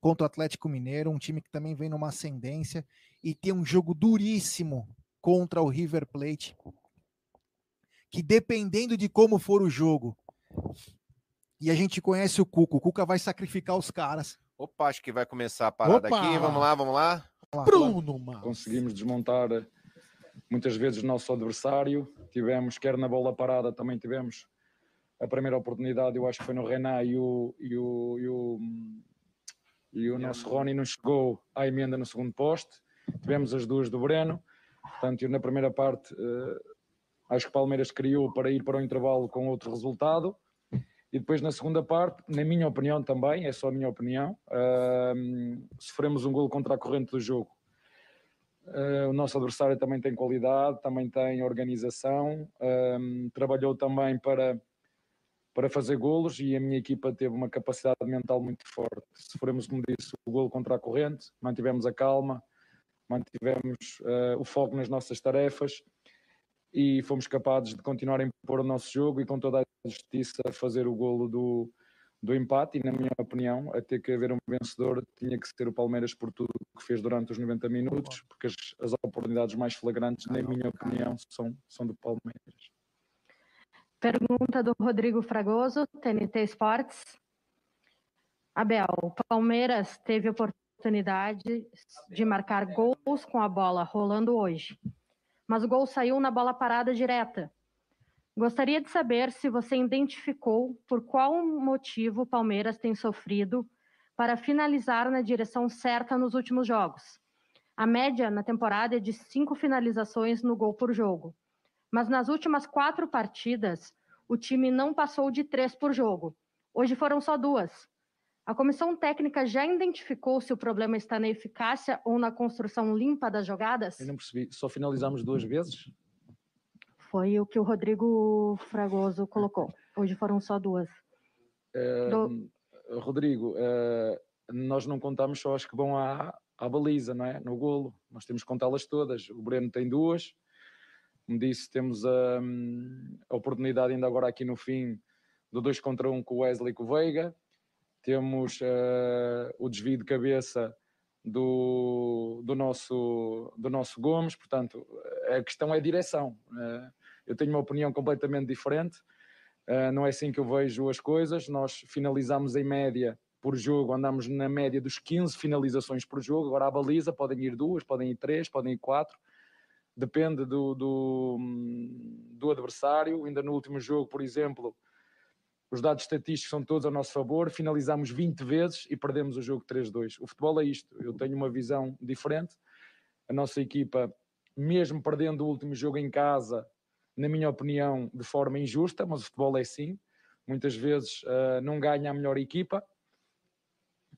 contra o Atlético Mineiro, um time que também vem numa ascendência e tem um jogo duríssimo contra o River Plate. Que dependendo de como for o jogo, e a gente conhece o Cuca, o Cuca vai sacrificar os caras. Opa, acho que vai começar a parada Opa! aqui. Vamos lá, vamos lá. Bruno, mano. conseguimos desmontar muitas vezes o nosso adversário. Tivemos, quer na bola parada, também tivemos a primeira oportunidade, eu acho que foi no Renan e o, e o, e o, e o nosso Rony não chegou à emenda no segundo poste. Tivemos as duas do Breno. Portanto, eu na primeira parte eh, acho que o Palmeiras criou para ir para o intervalo com outro resultado. E depois na segunda parte, na minha opinião também, é só a minha opinião, ahm, sofremos um gol contra a corrente do jogo. Uh, o nosso adversário também tem qualidade, também tem organização, um, trabalhou também para, para fazer golos e a minha equipa teve uma capacidade mental muito forte. Sofremos, como disse, o golo contra a corrente, mantivemos a calma, mantivemos uh, o foco nas nossas tarefas e fomos capazes de continuar a impor o nosso jogo e com toda a justiça fazer o golo do, do empate e na minha opinião a ter que haver um vencedor tinha que ser o Palmeiras por tudo que fez durante os 90 minutos porque as, as oportunidades mais flagrantes na minha opinião são, são do Palmeiras Pergunta do Rodrigo Fragoso, TNT Esportes. Abel, Palmeiras teve oportunidade de marcar gols com a bola rolando hoje, mas o gol saiu na bola parada direta. Gostaria de saber se você identificou por qual motivo o Palmeiras tem sofrido para finalizar na direção certa nos últimos jogos. A média na temporada é de cinco finalizações no gol por jogo mas nas últimas quatro partidas, o time não passou de três por jogo. Hoje foram só duas. A comissão técnica já identificou se o problema está na eficácia ou na construção limpa das jogadas? Eu não percebi, só finalizamos duas vezes? Foi o que o Rodrigo Fragoso colocou. Hoje foram só duas. Uh, Do... Rodrigo, uh, nós não contamos só as que vão à, à baliza, não é? No golo. Nós temos que contá-las todas. O Breno tem duas, como disse, temos a, a, oportunidade ainda agora aqui no fim do 2 contra 1 um com o Wesley e com o Veiga. Temos uh, o desvio de cabeça do, do, nosso, do nosso Gomes, portanto, a questão é a direção. Uh, eu tenho uma opinião completamente diferente, uh, não é assim que eu vejo as coisas. Nós finalizamos em média por jogo, andamos na média dos 15 finalizações por jogo. Agora a baliza podem ir duas, podem ir três, podem ir quatro depende do, do, do, adversário. Ainda no último jogo, por exemplo, os dados estatísticos são todos a nosso favor. Finalizamos 20 vezes e perdemos o jogo 3-2. O futebol é isto. Eu tenho uma visão diferente. A nossa equipa, mesmo perdendo o último jogo em casa, na minha opinião, de forma injusta, mas o futebol é assim. Muitas vezes uh, não ganha a melhor equipa.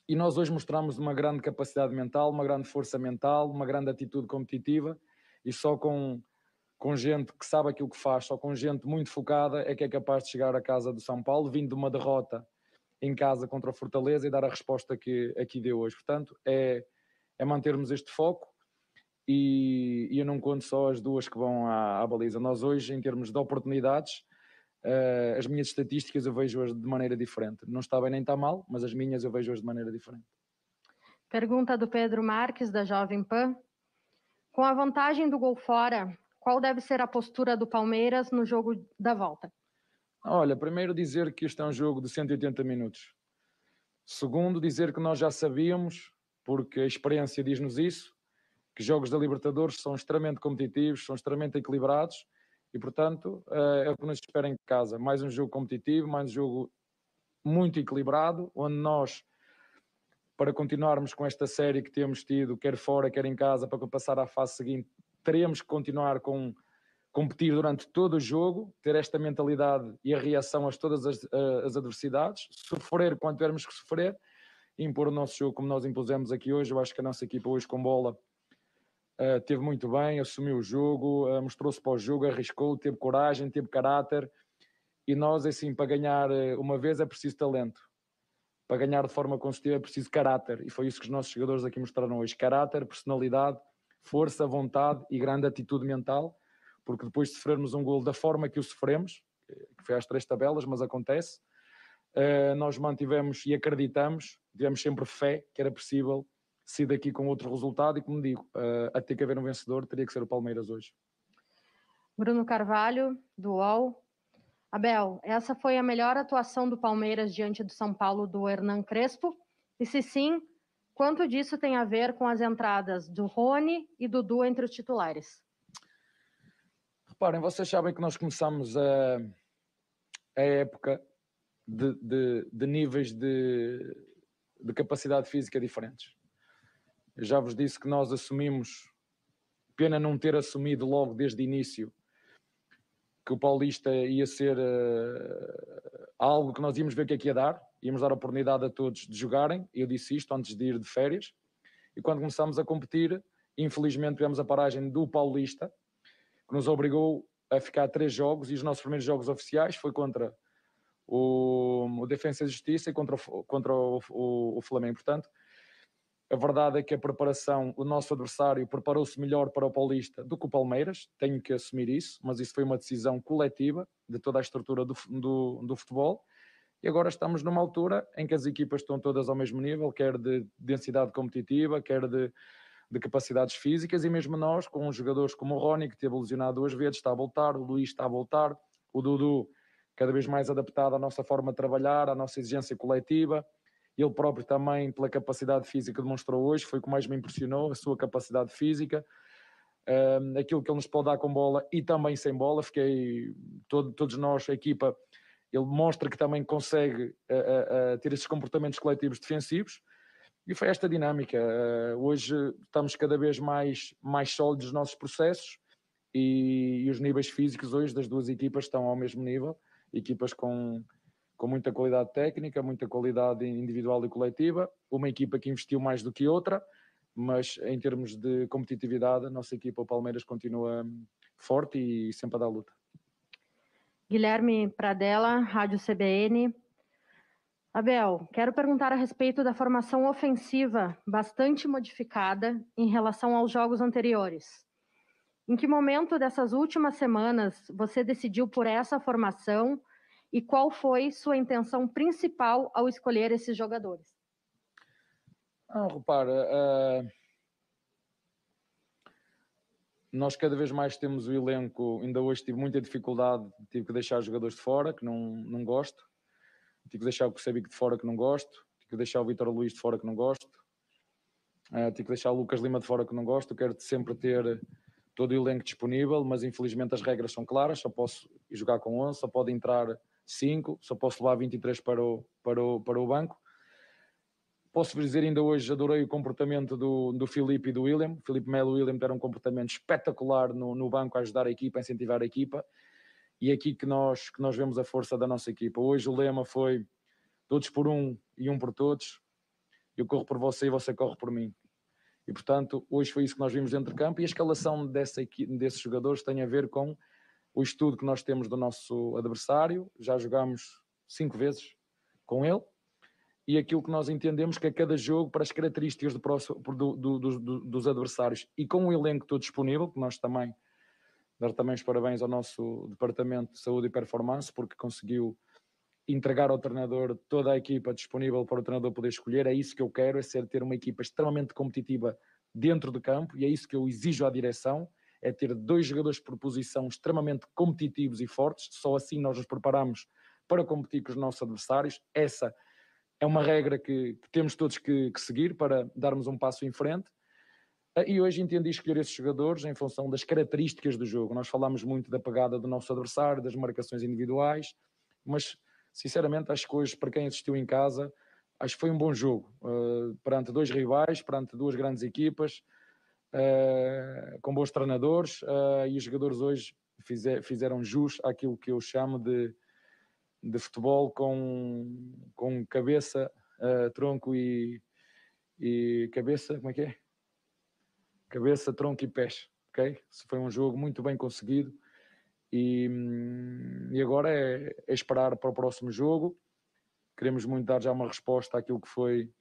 E nós hoje mostramos uma grande capacidade mental, uma grande força mental, uma grande atitude competitiva e só com, com gente que sabe aquilo que faz, só com gente muito focada, é que é capaz de chegar à casa do São Paulo, vindo de uma derrota em casa contra o Fortaleza e dar a resposta que aqui deu hoje. Portanto, é, é mantermos este foco e, e, eu não conto só as duas que vão à, à baliza. Nós hoje, em termos de oportunidades, uh, as minhas estatísticas eu vejo hoje de maneira diferente. Não está bem nem está mal, mas as minhas eu vejo hoje de maneira diferente. Pergunta do Pedro Marques, da Jovem Pan. Com a vantagem do gol fora, qual deve ser a postura do Palmeiras no jogo da volta? Olha, primeiro dizer que este é um jogo de 180 minutos. Segundo, dizer que nós já sabíamos, porque a experiência diz-nos isso, que jogos da Libertadores são extremamente competitivos, são extremamente equilibrados e, portanto, eh, é o que nos espera em casa. Mais um jogo competitivo, mais um jogo muito equilibrado, onde nós para continuarmos com esta série que temos tido, quer fora, quer em casa, para passar à fase seguinte, teremos que continuar com competir durante todo o jogo, ter esta mentalidade e a reação a todas as, as adversidades, sofrer quando tivermos que sofrer, impor o nosso jogo como nós impusemos aqui hoje. Eu acho que a nossa equipa hoje com bola uh, teve muito bem, assumiu o jogo, uh, mostrou-se para o jogo, arriscou, teve coragem, teve caráter. E nós, assim, para ganhar uh, uma vez é preciso talento. Para ganhar de forma consecutiva é preciso caráter, e foi isso que os nossos jogadores aqui mostraram hoje: caráter, personalidade, força, vontade e grande atitude mental, porque depois de sofrermos um gol da forma que o sofremos, que foi às três tabelas, mas acontece, nós mantivemos e acreditamos, tivemos sempre fé que era possível sair daqui com outro resultado, e como digo, eh, a ter que haver um vencedor, teria que ser o Palmeiras hoje. Bruno Carvalho, do UOL. Abel, essa foi a melhor atuação do Palmeiras diante do São Paulo do Hernan Crespo? E se sim, quanto disso tem a ver com as entradas do Rony e do Du entre os titulares? Reparem, vocês sabem que nós começamos a, a época de, de, de níveis de, de capacidade física diferentes. Eu já vos disse que nós assumimos, pena não ter assumido logo desde o início, que o Paulista ia ser uh, algo que nós íamos ver o que é que ia dar, íamos dar a oportunidade a todos de jogarem, eu disse isto antes de ir de férias, e quando começámos a competir, infelizmente tivemos a paragem do Paulista, que nos obrigou a ficar três jogos, e os nossos primeiros jogos oficiais foi contra o, o Defensa e Justiça e contra contra o, o, o Flamengo, portanto, A verdade é que a preparação, o nosso adversário preparou-se melhor para o Paulista do que o Palmeiras, tenho que assumir isso, mas isso foi uma decisão coletiva de toda a estrutura do, do, do futebol. E agora estamos numa altura em que as equipas estão todas ao mesmo nível, quer de densidade competitiva, quer de, de capacidades físicas, e mesmo nós, com jogadores como o Rony, que teve lesionado duas vezes, está a voltar, o Luís está a voltar, o Dudu cada vez mais adaptado à nossa forma de trabalhar, à nossa exigência coletiva. Ele próprio também, pela capacidade física, demonstrou hoje, foi o que mais me impressionou, a sua capacidade física, um, aquilo que ele nos pode dar com bola e também sem bola. Fiquei, todo, todos nós, a equipa, ele mostra que também consegue uh, uh, ter esses comportamentos coletivos defensivos. E foi esta dinâmica. Uh, hoje estamos cada vez mais, mais sólidos nos nossos processos e, e os níveis físicos hoje das duas equipas estão ao mesmo nível equipas com, com muita qualidade técnica, muita qualidade individual e coletiva, uma equipa que investiu mais do que outra, mas em termos de competitividade, a nossa equipa, o Palmeiras, continua forte e sempre a dar luta. Guilherme Pradella, Rádio CBN. Abel, quero perguntar a respeito da formação ofensiva bastante modificada em relação aos jogos anteriores. Em que momento dessas últimas semanas você decidiu por essa formação e qual foi sua intenção principal ao escolher esses jogadores? Não, repara, uh, nós cada vez mais temos o elenco. Ainda hoje tive muita dificuldade, tive que deixar jogadores de fora, que não, não gosto, tive que deixar o Kusebic de fora, que não gosto, tive que deixar o Vitor Luís de fora, que não gosto, uh, tive que deixar o Lucas Lima de fora, que não gosto. Quero sempre ter todo o elenco disponível, mas infelizmente as regras são claras, só posso jogar com 11, só pode entrar 5, só posso levar 23 para o, para o, para o banco. Posso dizer ainda hoje, adorei o comportamento do, do Filipe e do William. Filipe Melo e William deram um comportamento espetacular no, no banco a ajudar a equipa, a incentivar a equipa. E é aqui que nós, que nós vemos a força da nossa equipa. Hoje o lema foi todos por um e um por todos. Eu corro por você e você corre por mim. E, portanto, hoje foi isso que nós vimos dentro de campo e a escalação dessa, desses jogadores tem a ver com o estudo que nós temos do nosso adversário. Já jogámos cinco vezes com ele e aquilo que nós entendemos que a cada jogo, para as características do próximo, do, do, do, dos adversários e com o elenco todo disponível, que nós também dar também os parabéns ao nosso Departamento de Saúde e Performance, porque conseguiu entregar ao treinador toda a equipa disponível para o treinador poder escolher. É isso que eu quero, é ser ter uma equipa extremamente competitiva dentro do campo e é isso que eu exijo à direção, é ter dois jogadores por posição extremamente competitivos e fortes. Só assim nós nos preparamos para competir com os nossos adversários. Essa é uma regra que, que temos todos que, que seguir para darmos um passo em frente. E hoje entendi escolher esses jogadores em função das características do jogo. Nós falamos muito da pegada do nosso adversário, das marcações individuais, mas sinceramente, acho que hoje, para quem assistiu em casa, acho que foi um bom jogo. Uh, perante dois rivais, perante duas grandes equipas, com bons treinadores, uh, e os jogadores hoje fizer, fizeram jus àquilo que eu chamo de, de futebol com, com cabeça, tronco e, e cabeça, como é que é? Cabeça, tronco e pés, ok? Foi um jogo muito bem conseguido e, hum, e agora é, é, esperar para o próximo jogo. Queremos muito dar já uma resposta àquilo que foi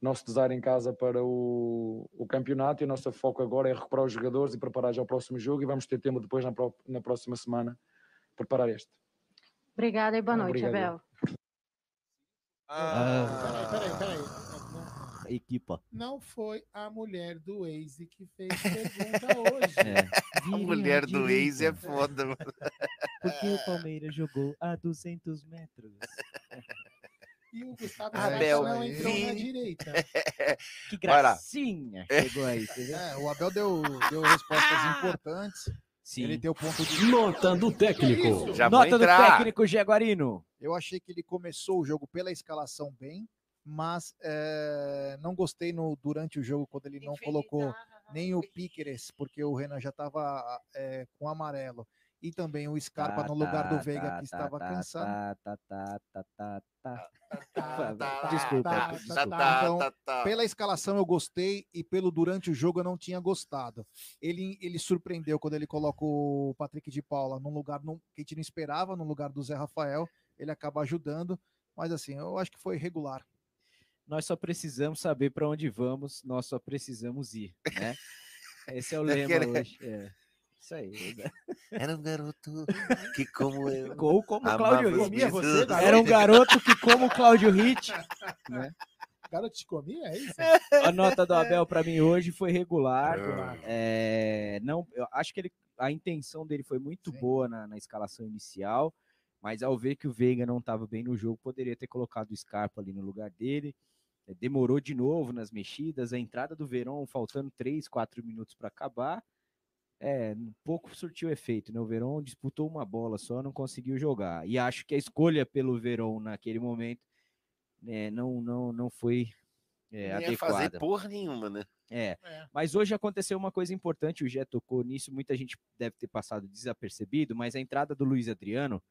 nosso design em casa para o, o campeonato e o nosso foco agora é recuperar os jogadores e preparar já o próximo jogo e vamos ter tempo depois na, na próxima semana preparar este. Obrigada e boa noite, Obrigado. Abel. Ah, peraí, peraí, peraí equipa. Não foi a mulher do Waze que fez pergunta hoje. É. A mulher do Waze é foda, mano. Porque o Palmeiras jogou a 200 metros. E o Gustavo Abel não entrou na direita. Que gracinha chegou aí. É, o Abel deu, deu respostas importantes. Sim. Ele tem o ponto de. Nota do técnico. Já Nota do técnico, Jaguarino. Eu achei que ele começou o jogo pela escalação bem mas é, não gostei no, durante o jogo quando ele não colocou nem o Piqueres, porque o Renan já estava é, com amarelo, e também o Scarpa tá, no lugar tá, do Veiga tá, que estava tá, cansado. Desculpa. Então, pela escalação eu gostei e pelo durante o jogo eu não tinha gostado. Ele, ele surpreendeu quando ele colocou o Patrick de Paula num lugar num, que a gente não esperava, no lugar do Zé Rafael. Ele acaba ajudando, mas assim, eu acho que foi regular. nós só precisamos saber para onde vamos, nós só precisamos ir, né? Esse é o lema Aquele- hoje. É. Isso aí. né? Era um garoto que, como eu. Ou como Cláudio você, garoto? Era um garoto que, como o Cláudio Ritt, né? Garoto te comia, é isso? A nota do Abel para mim hoje foi regular. Regular. É, não, eu acho que ele, a intenção dele foi muito Sim. boa na, na escalação inicial, mas ao ver que o Veiga não estava bem no jogo, poderia ter colocado o Scarpa ali no lugar dele. É, demorou de novo nas mexidas, a entrada do Verón faltando 3, 4 minutos para acabar. É, um pouco surtiu efeito, né? O Verón disputou uma bola só, não conseguiu jogar. E acho que a escolha pelo Verón naquele momento né, não, não, não foi é, Não ia adequada. fazer porra nenhuma, né? É, É. mas hoje aconteceu uma coisa importante, o Gé tocou nisso, muita gente deve ter passado desapercebido, mas a entrada do Luiz Adriano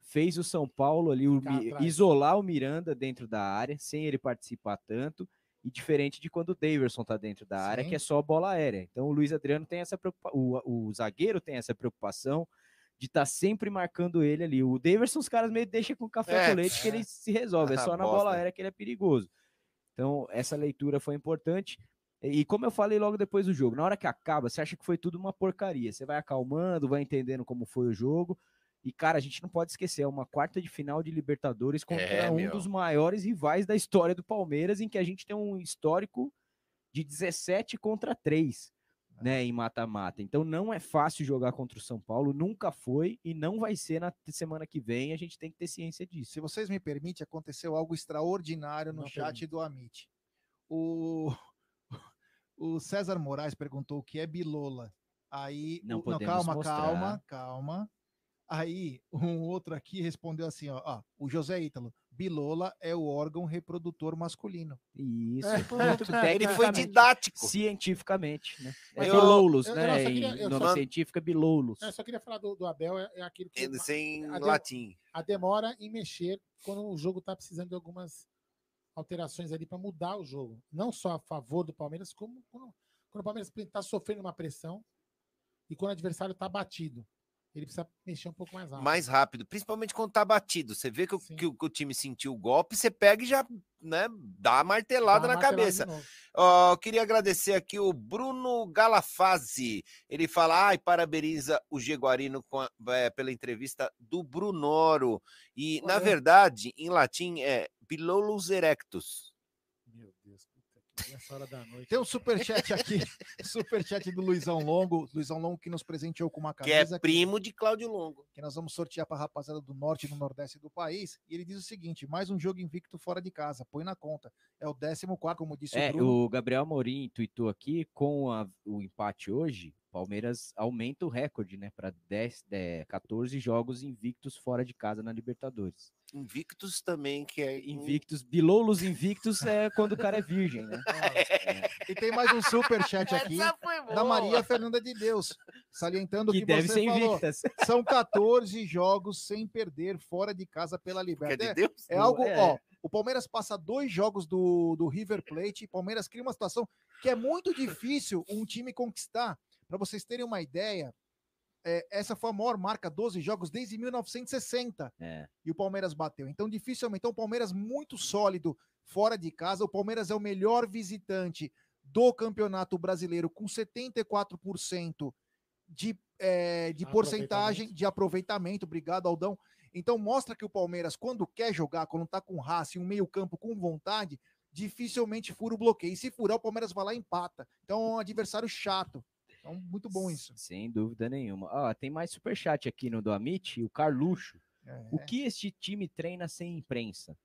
fez o São Paulo ali o isolar o Miranda dentro da área, sem ele participar tanto, e diferente de quando o Daverson tá dentro da área, Sim. que é só bola aérea. Então o Luiz Adriano tem essa preocupação, o, zagueiro tem essa preocupação de estar sempre marcando ele ali. O Daverson os caras meio deixam com café É, com leite que ele se resolve, é Ah, só na bola aérea que ele é perigoso. Então, essa leitura foi importante. E como eu falei logo depois do jogo, na hora que acaba, você acha que foi tudo uma porcaria. Você vai acalmando, vai entendendo como foi o jogo. E, cara, a gente não pode esquecer, é uma quarta de final de Libertadores contra É, um meu. dos maiores rivais da história do Palmeiras, em que a gente tem um histórico de 17 contra 3, né, em mata-mata. Então não é fácil jogar contra o São Paulo, nunca foi e não vai ser na semana que vem, a gente tem que ter ciência disso. Se vocês me permitem, aconteceu algo extraordinário no Não chat permite. do Amit. O, o César Moraes perguntou o que é bilola. Aí, Não o- podemos calma, mostrar. calma, calma. Aí, um outro aqui respondeu assim, ó, ó, o José Ítalo, bilola é o órgão reprodutor masculino. Isso, É. Ele foi didático. cientificamente, né? É eu- biloulos, eu- eu né? queria- eu só- nome científico é biloulos. Eu só queria falar do, do Abel, é, é aquilo que. Ele Sem a, latim. a demora em mexer quando o jogo tá precisando de algumas alterações ali para mudar o jogo. Não só a favor do Palmeiras, como quando, quando o Palmeiras está sofrendo uma pressão e quando o adversário tá batido. Ele precisa mexer um pouco mais rápido. Mais rápido, principalmente quando tá batido. Você vê que, o- que o, que o time sentiu o golpe, você pega e já né, dá a martelada Dá na martelada cabeça. Ó, queria agradecer aqui o Bruno Galafazzi. Ele fala, ai, parabeniza o Jaguarino com a- é, pela entrevista do Brunoro. E, na verdade, em latim é Bilolus erectus. Meu Deus, puta que essa hora da noite. Tem um superchat aqui, superchat do Luizão Longo, Luizão Longo que nos presenteou com uma Que é camisa primo de Cláudio Longo. que nós vamos sortear para a rapaziada do norte e do nordeste do país. E ele diz o seguinte: mais um jogo invicto fora de casa, põe na conta. É o 14, como disse É, o Bruno. o Gabriel Mourinho tweetou aqui, com a- o empate hoje, Palmeiras aumenta o recorde, né, para 10, 10, 14 jogos invictos fora de casa na Libertadores. Invictus também, que é Invictos, biloulos invictos é quando o cara é virgem, né? E tem mais um superchat aqui da Maria Fernanda de Deus, salientando Que que, deve você ser falou. invictas. São 14 jogos sem perder fora de casa pela Que é Libertadores. de Deus? É algo, É. ó. O Palmeiras passa dois jogos do, do River Plate. Palmeiras cria uma situação que é muito difícil um time conquistar. Para vocês terem uma ideia, é, essa foi a maior marca, 12 jogos desde 1960. É. E o Palmeiras bateu. Então, dificilmente. Então, o Palmeiras muito sólido fora de casa. O Palmeiras é o melhor visitante do Campeonato Brasileiro, com 74% de, é, de porcentagem de aproveitamento. Obrigado, Aldão. Então mostra que o Palmeiras, quando quer jogar, quando tá com raça e um meio-campo com vontade, dificilmente fura o bloqueio. E se furar, o Palmeiras vai lá e empata. Então é um adversário chato. Então, muito bom isso. Sem dúvida nenhuma. Ó, tem mais superchat aqui no do Amit, o Carluxo. É. O que este time treina sem imprensa?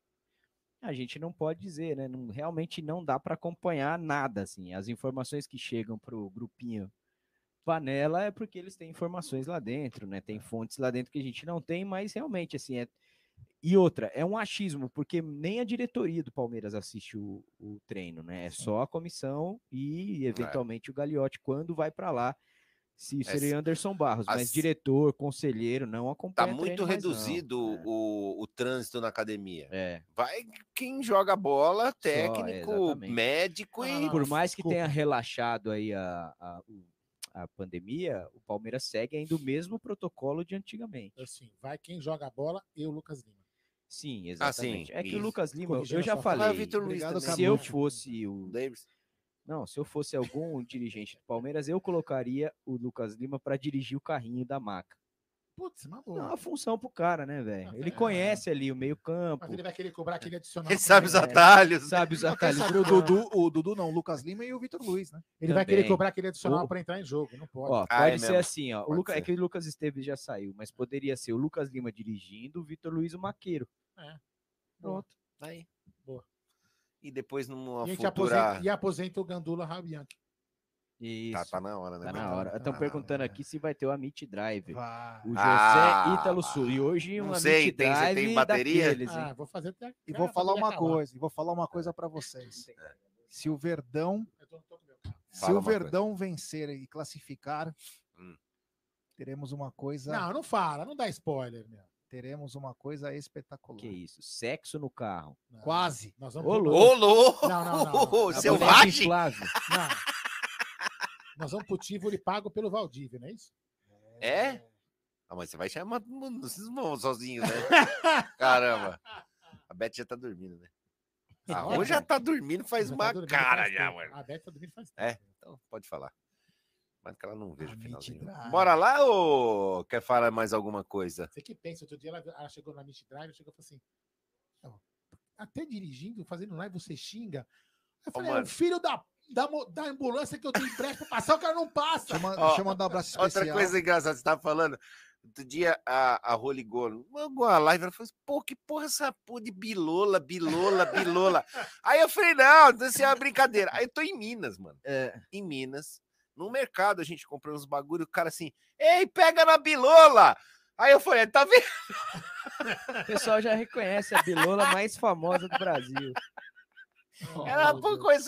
A gente não pode dizer, né? Não, realmente não dá para acompanhar nada, assim. As informações que chegam pro grupinho panela é porque eles têm informações lá dentro, né? Tem fontes lá dentro que a gente não tem, mas realmente, assim, é... E outra, é um achismo, porque nem a diretoria do Palmeiras assiste o, o treino, né? É só a comissão e, eventualmente, o Gagliotti, quando vai para lá, se É, seria Anderson Barros, mas as- diretor, conselheiro, não Tá acompanha muito treino reduzido o, o trânsito na academia. É. Vai quem joga bola, técnico, exatamente. médico e. Por mais que tenha relaxado aí a, a, o- a pandemia, o Palmeiras segue ainda o mesmo protocolo de antigamente. Assim, vai quem joga a bola e o Lucas Lima. Sim, exatamente. é que o isso. Lucas Lima, Corrigindo eu já falei, o Vitor Luiz Obrigado, se eu fosse o Davis. Não, se eu fosse algum dirigente do Palmeiras, eu colocaria o Lucas Lima para dirigir o carrinho da maca. Putz, uma Dá boa. uma função pro cara, né, velho? Ah, Ele é. conhece ali o meio-campo, Mas ele vai querer cobrar aquele adicional. Ele sabe os também, né? atalhos. sabe os atalhos. o Dudu, o Dudu não, o Lucas Lima e o Vitor Luiz, né? Ele vai querer Também. cobrar aquele adicional para entrar em jogo. Não pode. Ó, Ah, pode é ser mesmo. assim, ó. O Luca, é ser. que o Lucas Esteves já saiu, mas poderia ser o Lucas Lima dirigindo, o Vitor Luiz o Maqueiro. É. Pronto. Aí. Boa. E depois numa E a gente futura... aposenta, e aposenta o Gandula Rabianchi. Isso. Tá, tá na hora, né? Tá mano? na hora. Estão Tá perguntando hora. aqui se vai ter o Amit Drive. Vai. O José Ah, Ítalo Sul. E hoje um sei, Amit tem- você tem Drive bateria? daqueles, hein? Ah, vou fazer até. E vou a falar uma acabar. coisa, e vou falar uma coisa para vocês. Se o Verdão, se o. Verdão vencer e classificar, Hum. teremos uma coisa, Não, não fala, não dá spoiler, meu. teremos uma coisa espetacular. Que isso? Sexo no carro. Não. Quase. Nós vamos Ô, louco! Não, não, não, Selvagem! Não. Nós vamos pro Tivoli pago pelo Valdívia, não é isso? É? Ah, mas você vai chamar vocês vão sozinhos, né? Caramba. A Beth já tá dormindo, né? A Rô já tá dormindo faz Já uma tá dormindo cara faz já, mano. A Beth tá dormindo faz tempo. É, então pode falar. Mas que ela não veja o Amit finalzinho. Drive. Bora lá ou quer falar mais alguma coisa? Você que pensa, outro dia ela, ela chegou na Meet Drive, chegou e falou assim: "Ó, até dirigindo, fazendo live, você xinga. Eu falei, é mano. o filho da, da, da ambulância que eu dei empréstimo passar, o cara não passa. Deixa eu, ma- Ó, deixa eu mandar um abraço especial. Outra coisa engraçada, você tava falando. Outro dia a, a Rô ligou numa live, ela falou assim, pô, que porra é essa porra de bilola, bilola, bilola. Aí eu falei, não, isso é uma brincadeira. Aí eu tô em Minas, mano. É, Em Minas. No mercado a gente comprou uns bagulho, o cara assim, ei, pega na bilola! Aí eu falei, tá vendo? o pessoal já reconhece a bilola mais famosa do Brasil.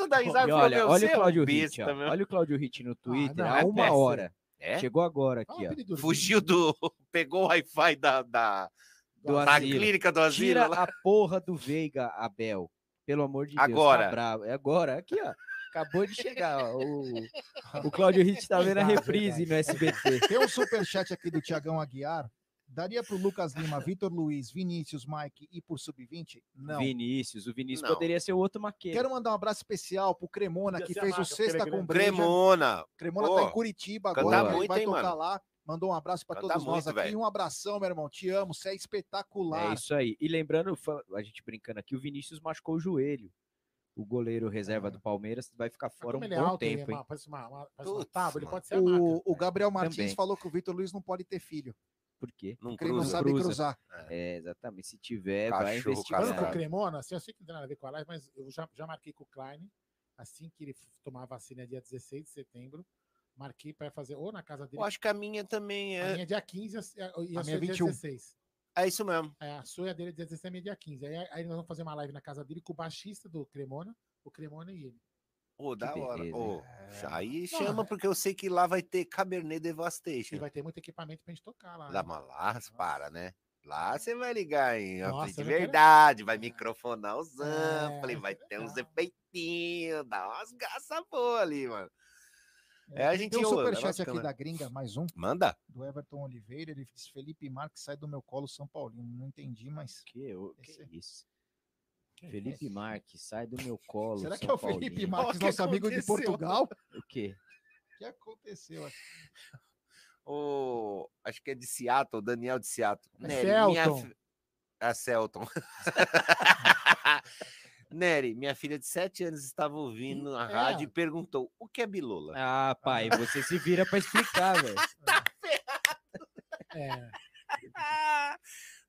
Dar risada E e falou, olha, meu, olha o é Cláudio Hit, besta, ó. meu. Olha o Cláudio Hit no Twitter não, há é uma péssimo. hora. É? Chegou agora aqui, o ó. Fugiu do... Pegou o Wi-Fi da, da, Do da asilo. clínica do asilo. Tira lá. a porra do Veiga, Abel. Pelo amor de Deus. Agora. Tá. É agora. Aqui, ó. Acabou de chegar, ó. O, o Cláudio Hit tá vendo a reprise no SBT. Tem um superchat aqui do Tiagão Aguiar. Daria pro Lucas Lima, Vitor Luiz, Vinícius, Mike e por sub-20? Não. Vinícius. O Vinícius Não. poderia ser o outro maqueiro. Quero mandar um abraço especial pro Cremona, Podia que fez o marca, ele é Sexta com Breja. Cremona. Cremona Pô, tá em Curitiba agora, muito, vai hein, tocar mano? lá. Mandou um abraço para todos nós muito, aqui. velho. Um abração, meu irmão. Te amo, você é espetacular. É isso aí. E lembrando, a gente brincando aqui, o Vinícius machucou o joelho. O goleiro reserva do Palmeiras vai ficar fora um ele é bom alto, ele é tempo, hein? uma, parece uma, uma, parece uma tábua, ele pode ser. O, o Gabriel Martins Também. falou que o Vitor Luiz não pode ter filho, Por quê? Não porque ele não cruza. sabe Cruza. cruzar. É, exatamente. Se tiver, vai Cachorro investigar. Falando com o. Cremona, assim, eu sei que não tem nada a ver com a live, mas eu já, já marquei com o Klein, assim que ele tomar a vacina dia 16 de setembro, marquei para fazer ou na casa dele. Eu acho que a minha também A é. minha é dia 15 e a, e a A sua minha é dia 21. 16. É isso mesmo. É, a sua e a dele é dia 16 e a minha é dia 15. Aí, aí nós vamos fazer uma live na casa dele com o baixista do Cremona, o Cremona e ele. Ô, da hora. beleza, Ô, É. aí chama, é- porque eu sei que lá vai ter Cabernet E Devastation. vai ter muito equipamento pra gente tocar lá. Lá, né? mas lá, para, né? Lá você vai ligar em Nossa, de eu já quero- verdade, vai microfonar os É, ampli, vai é ter uns efeitinhos, dá umas graças boas ali, mano. É, a gente Tem um é superchat aqui da gringa, mais um, Manda. do Everton Oliveira. Ele diz: Felipe Marques sai do meu colo São Paulino. Não entendi, mas. Que, o- que Esse- isso? Felipe Marques, sai do meu colo. Será que São é o Felipe Paulino. Marques, que nosso amigo de? Portugal? O quê? O que aconteceu aqui? O, acho que é de Seattle, Daniel de Seattle. É Nery, Celton. fi- A Celton. Nery, minha filha de 7 anos estava ouvindo a É. rádio e perguntou: o que é bilola? Ah, pai, você se vira pra explicar, velho. É,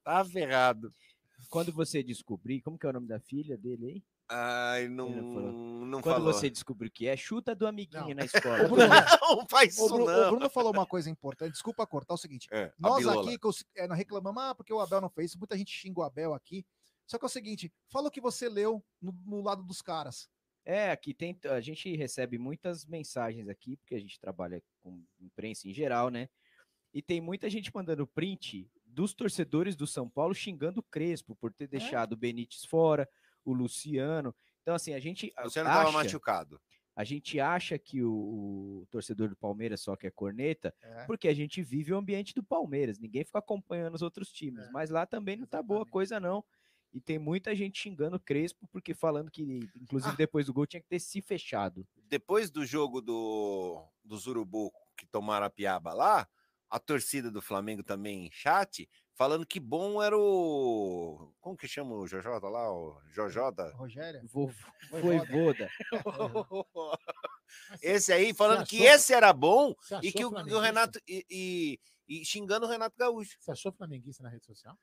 tá ferrado. Quando você descobrir, como que é o nome da filha dele aí? Ai, não, não falou. não Quando falou. você descobrir o que é, chuta do amiguinho Não. na escola. Ô, Bruno, Não faz o, isso, o não. Bruno falou uma coisa importante, desculpa cortar é o seguinte. É, Nós aqui é, nós reclamamos, ah, porque o Abel não fez isso, muita gente xinga o Abel aqui. Só que é o seguinte, fala o que você leu no, no lado dos caras. É, aqui tem. A gente recebe muitas mensagens aqui, porque a gente trabalha com imprensa em geral, né? E tem muita gente mandando print dos torcedores do São Paulo xingando o Crespo por ter deixado o Benítez fora, o Luciano. Então, assim, a gente. Você não estava acha, machucado. a gente acha que o, o torcedor do Palmeiras só quer corneta, É. porque a gente vive o ambiente do Palmeiras. Ninguém fica acompanhando os outros times. É, Mas lá também não tá boa exatamente. coisa, não. E tem muita gente xingando o Crespo, porque falando que, inclusive, depois do gol tinha que ter se fechado. Depois do jogo do, dos Urubu que tomaram a piaba lá, a torcida do Flamengo também em chat, falando que bom era o. Como que chama o Jojota lá? O Jojota? Rogério? Vovô, Voivoda. Esse aí falando que esse era bom e que o, o? Renato. E, e- e xingando o Renato Gaúcho. Você achou flamenguista na rede social?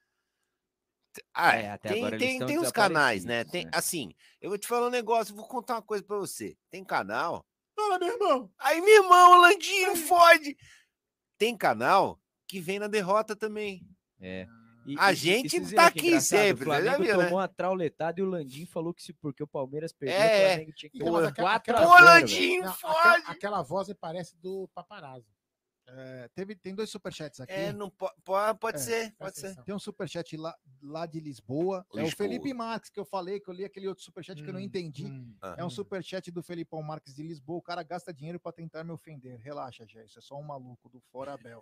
Ah, É, até tem, agora tem, tem uns canais, né? Tem, né? Assim, eu vou te falar um negócio, vou contar uma coisa pra você. Tem canal. Fala, meu irmão. Aí, meu irmão, o Landinho fode. Tem canal que vem na derrota também. É. E- A e- e gente vocês tá aqui sempre, O Flamengo viu, né? tomou uma trauletada e o Landim falou que se porque o Palmeiras perdeu, É, o Flamengo tinha que tomar aquela- 4 a aquela- 0, Pô, Não, fode. aquela, aquela voz me parece do paparazzo. É, teve, tem dois superchats aqui. É, não po- po- pode É, ser, pode Presta ser. atenção. Tem um superchat lá, lá de Lisboa. É o Lisboa. Felipe Marques, que eu falei, que eu li aquele outro superchat que eu não Hum, entendi. hum, Ah. É um hum. superchat do Felipão Marques de Lisboa. O cara gasta dinheiro para tentar me ofender. Relaxa. Isso é só um maluco do Fora Abel.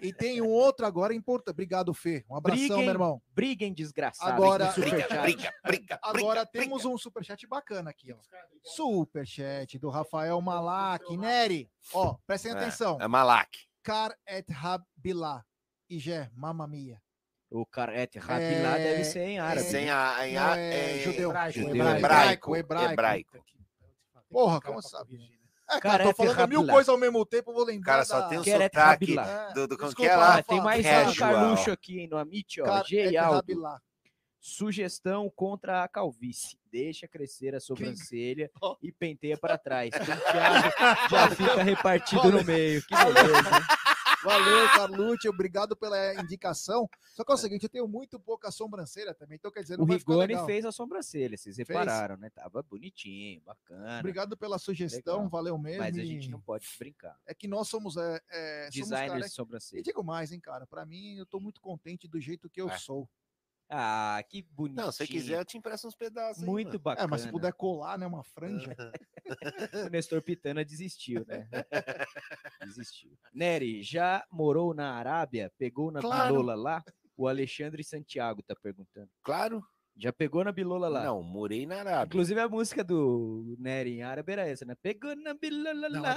e tem um outro agora importante. Obrigado, Fê. Um abração, Briguem, meu irmão. Briguem desgraçado. Agora- Briga, briga, briga. Agora briga, temos briga. um superchat bacana aqui, ó. Superchat do Rafael Malak. Nery, ó, prestem É, atenção. É Malak. Car et Rabilá. E Gé, mamma mia. O Carete Rabilá É, deve ser em árabe. é, Sem a. Em a é em- judeu. Hebraico, Judeu, hebraico. Hebraico. hebraico. Hebraico. Porra, Cara como sabe? né? É, cara, Carete tô falando mil coisas ao mesmo tempo, eu vou lembrar. Cara, só da- tem o Queret sotaque Rabilá. do, do como que Desculpa, é lá? Ah, tem mais um. Carluxo aqui hein, no Amit, ó. G et alto. Rabilá. Sugestão contra a calvície. Deixa crescer a sobrancelha e penteia para trás. Penteado já fica repartido no meio. Que beleza. Valeu, Carlucci, obrigado pela indicação. Só que é o seguinte, eu tenho muito pouca sobrancelha também, então quer dizer, não O Rigoni fez a sobrancelha, vocês repararam, né? Tava bonitinho, bacana. Obrigado pela sugestão, Legal. valeu mesmo. Mas a e gente não pode brincar. É que nós somos, é, é, somos Designers cara- de E sobrancelha. digo mais, hein, cara, pra mim, eu tô muito contente do jeito que eu É. sou. Ah, que bonito. Não, se você quiser, eu te empresto uns pedaços. aí, Muito mano. bacana. É, mas se puder colar, né, uma franja. O Nestor Pitana desistiu, né? desistiu. Nery, já morou na Arábia? Pegou na Claro. lá? O Alexandre Santiago tá perguntando. Claro. Já pegou na bilola lá? Não, morei na Arábia. Inclusive a música do Nery em árabe era essa, né? Pegou na bilola lá.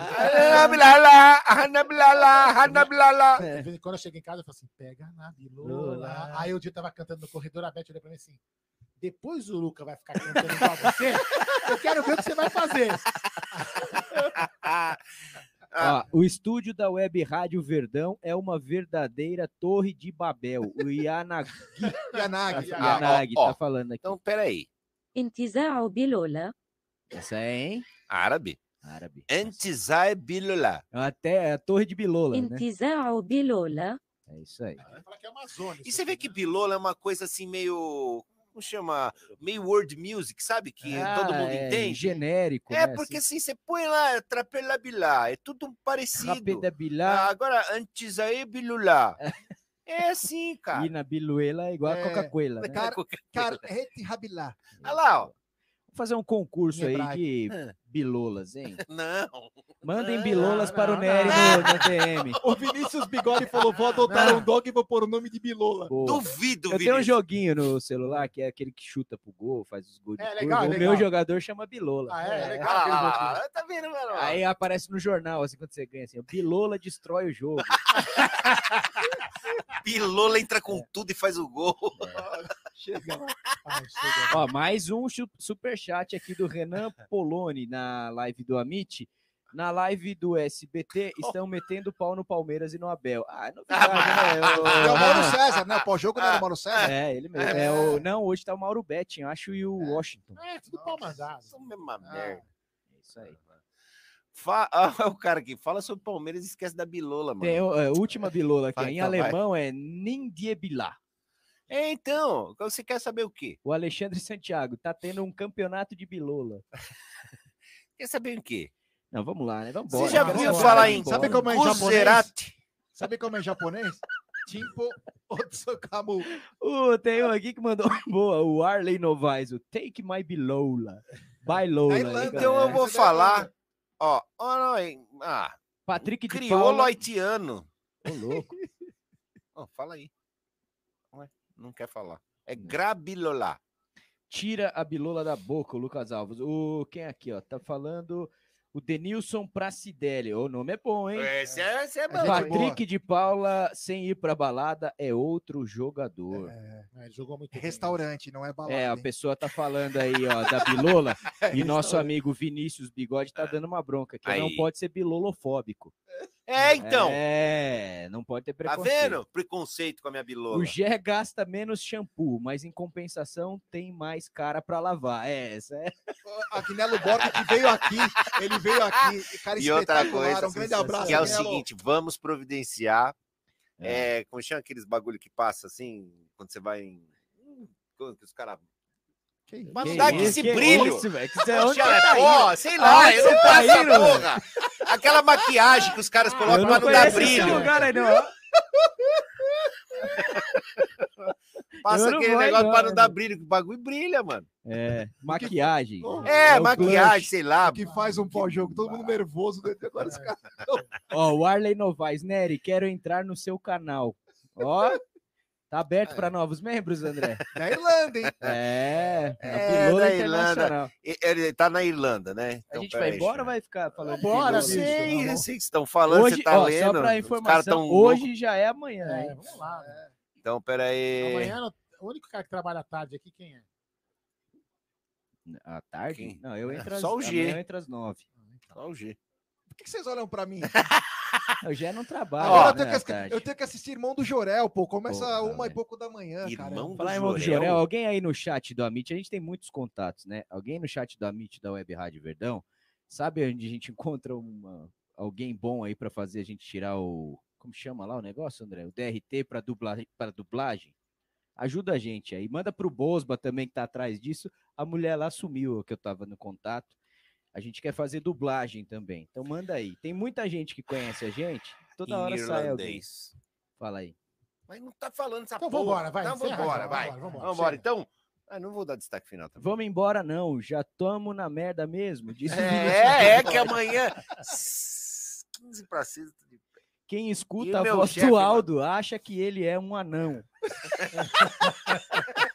Anablala, anablala, anablala. É. De vez em Quando eu chego em casa, eu falo assim, pega na bilola. Lola. Aí o dia tava cantando no corredor, a Beth olhou pra mim assim, depois o Luca vai ficar cantando igual você, eu quero ver o que você vai fazer. Ah. O estúdio da Web Rádio Verdão é uma verdadeira torre de Babel. O Yanagi. Yanagi, tá, ah, ó. tá falando aqui. Então, peraí. Intizao Bilola. Essa é hein? árabe. Árabe. é Bilola. Até a torre de Bilola. Intizao né? Bilola. É isso aí. Ah, é Amazônia, e você vê que Bilola é uma coisa assim meio como chama? Meio world music, sabe? Que todo Ah, mundo é entende. Genérico, É, né? porque assim, você põe lá, trapela bilá, é tudo parecido. Ah, Bilá agora, antes aí, bilulá. É assim, cara. e na Biluela é igual a É, Coca-Cola, né? Car, car et Rabilá. Olha lá, ó. Vamos fazer um concurso Em aí hebraico. de É. bilolas, hein? Não. Mandem Não, bilolas não, para o Nery no, no DM. O Vinícius Bigode falou: vou adotar um dog e vou pôr o nome de Bilola. Boa. Duvido, Eu tenho um joguinho no celular que é aquele que chuta pro gol, faz os gols de É, curva. legal, O legal. meu jogador chama Bilola. Ah, é, É. legal. Ah, tá vendo, mano? Aí aparece no jornal, assim, quando você ganha, assim, Bilola destrói o jogo. Bilola entra com tudo e faz o gol. Chega. Ah, chega. Ó, mais um superchat aqui do Renan Poloni na live do Amit. Na live do SBT, estão metendo pau no Palmeiras e no Abel. Ah, é novidade, né? É o O- Mauro César, né? O pós-jogo não era o Mauro César? É, ele mesmo. É o... Não, hoje tá o Mauro Betting, acho, e o Washington. É, tudo pau mandado. Isso é uma Ah, merda. É isso aí. Fa... Ah, o cara aqui fala sobre Palmeiras e esquece da Bilola, mano. Tem a última bilola aqui, Vai, em então vai. alemão é Nindiebilá. É, então, você quer saber o quê? O Alexandre Santiago tá tendo um campeonato de bilola. Quer saber o quê? Não, vamos lá, né? Vamos Você já quero viu falar em embora. Sabe como é em japonês? Sabe como é em japonês? Timpo Otsukamu. Uh, tem um aqui que mandou boa, o Arley Novaes, o Take My Bilola. É Irlanda, Então eu vou é da falar. Ó, ó, não, ah, Patrick de crioulo Paula. haitiano. Ô, louco. Ó, fala aí. Ué, não quer falar. É Grabilola. Tira a bilola da boca, o Lucas Alves. O quem aqui, ó, tá falando o Denilson Pracidelli. O nome é bom, hein? Esse é, esse é bom. Patrick de Paula, sem ir pra balada, é outro jogador. É, jogou muito Restaurante, não é balada. É, a hein? pessoa tá falando aí, ó, da bilola, e nosso amigo Vinícius Bigode tá dando uma bronca, que não Aí. pode ser bilolofóbico. É, então. É, não pode ter Tá preconceito. vendo? Preconceito com a minha bilola. O Gé gasta menos shampoo, mas em compensação tem mais cara pra lavar. É, essa é. Agnello Borba que veio aqui, ele veio aqui, cara E outra coisa, um grande abraço. que é o Agnello. seguinte, vamos providenciar, é, como chama aqueles bagulho que passa assim, quando você vai em... hum, Quando os caras... Mas não Que dá que isso, esse que brilho. isso? Que você- Poxa, onde tá pô, sei lá, Aonde eu não tá essa porra. Aquela maquiagem que os caras colocam Eu pra não não dar esse brilho. lugar aí, não. Passa não aquele vou negócio pra não, não dar brilho, que o bagulho brilha, mano. É, maquiagem. É, o maquiagem, sei lá. Que faz um pós-jogo, todo mundo nervoso. né? Agora os caras... Ó, o Arley Novaes, Nery, quero entrar no seu canal. Ó, tá aberto para novos membros, André? Da Irlanda, hein? É, a É, da Internacional. Irlanda. Ele tá na Irlanda, né? A Então, gente peraí, vai embora ou vai ficar falando? Bora, Sei, tá sei que vocês estão falando, Hoje, você tá ó, lendo. só para os caras informação, tão hoje já é amanhã, É, hein? vamos lá. né? Então, peraí. Amanhã, no- o único cara que trabalha à tarde aqui, quem é? À tarde? Quem? Não, eu entro às, Só o G. amanhã eu entro às nove. Só o G. Por que que vocês olham pra mim? Eu já não trabalho, Agora eu, né, tenho que, eu tenho que assistir Irmão do Jorel, pô. Começa Porra, uma e pouco da manhã, cara. Irmão do Falar em irmão do Jorel. Jorel, alguém aí no chat do Amit, a gente tem muitos contatos, né? Alguém no chat do Amit da Web Rádio Verdão, sabe onde a gente encontra uma, alguém bom aí para fazer a gente tirar o. Como chama lá o negócio, André? O DRT para dublagem, para dublagem? Ajuda a gente aí. Manda pro Bosba também que tá atrás disso. A mulher lá sumiu, que eu tava no contato. A gente quer fazer dublagem também. Então manda aí. Tem muita gente que conhece a gente. Toda Em hora sai alguém. irlandês. Fala aí. Mas não tá falando essa Então porra. vambora, vai, Então vambora, vai. vambora, vambora, Vambora, chega. então. Ah, não vou dar destaque final também. Vamos embora, não. Já tamo na merda mesmo. Disse É, é Bigode. que amanhã. 15 para 6. Quem escuta a voz chefe, do mano? Aldo acha que ele é um anão.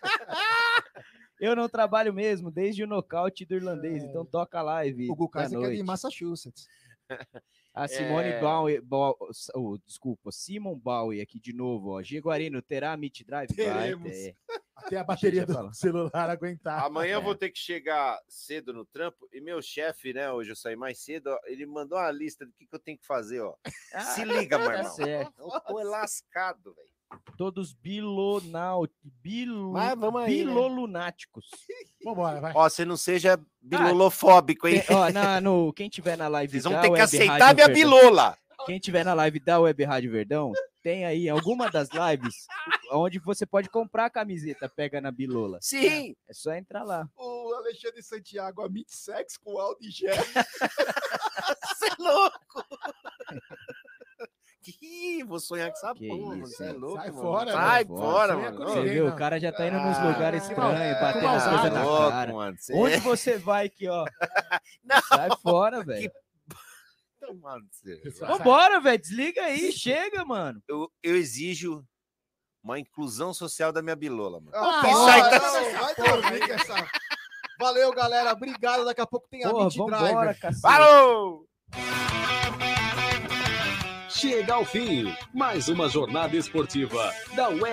Eu não trabalho mesmo, desde o nocaute do irlandês, então toca a live. O Gu da Kaiser que é de. Massachusetts. A Simone É. Bowie, Bow- oh, desculpa, Simon Bowie aqui de novo, ó. Jaguarino, terá Meet Drive? Vai Teremos. ter. Até a bateria ia do falar. celular aguentar. Amanhã É. eu vou ter que chegar cedo no trampo e meu chefe, né? Hoje eu saí mais cedo, ó, ele mandou uma lista do que, que eu tenho que fazer, ó. Se liga, meu Tá irmão. certo. Eu tô lascado, velho. Todos bilonau, bilo, aí, né? bilolunáticos. Vambora, vai. Ó, você não seja bilolofóbico, hein? Quem, ó, na, no, quem tiver na live Vocês vão da ter que Web aceitar Rádio minha Verdão- bilola. Quem tiver na live da Web Rádio Verdão, tem aí alguma das lives onde você pode comprar a camiseta Pega na Bilola. Sim. É só entrar lá. O Alexandre Santiago, a Sex com Aldo e. Você é louco. Ih, vou sonhar com essa Que porra. isso, Você é louco, Sai mano. fora, Sai meu. fora, Sonha mano. com Você viu? O cara já tá indo nos Ah, lugares com estranhos, batendo as coisas na louco, cara. mano. Você Onde é- você vai aqui, ó? Não. Sai fora, velho. Então, mano, você- Vambora, velho. Desliga aí, chega, mano. eu, eu exijo uma inclusão social da minha bilola, mano. Ah, vai, aí tá- não, vai dormir com essa... Valeu, galera. Obrigado. Daqui a pouco tem a Porra, Meet Driver. Falou! Chega ao fim, mais uma jornada esportiva da Web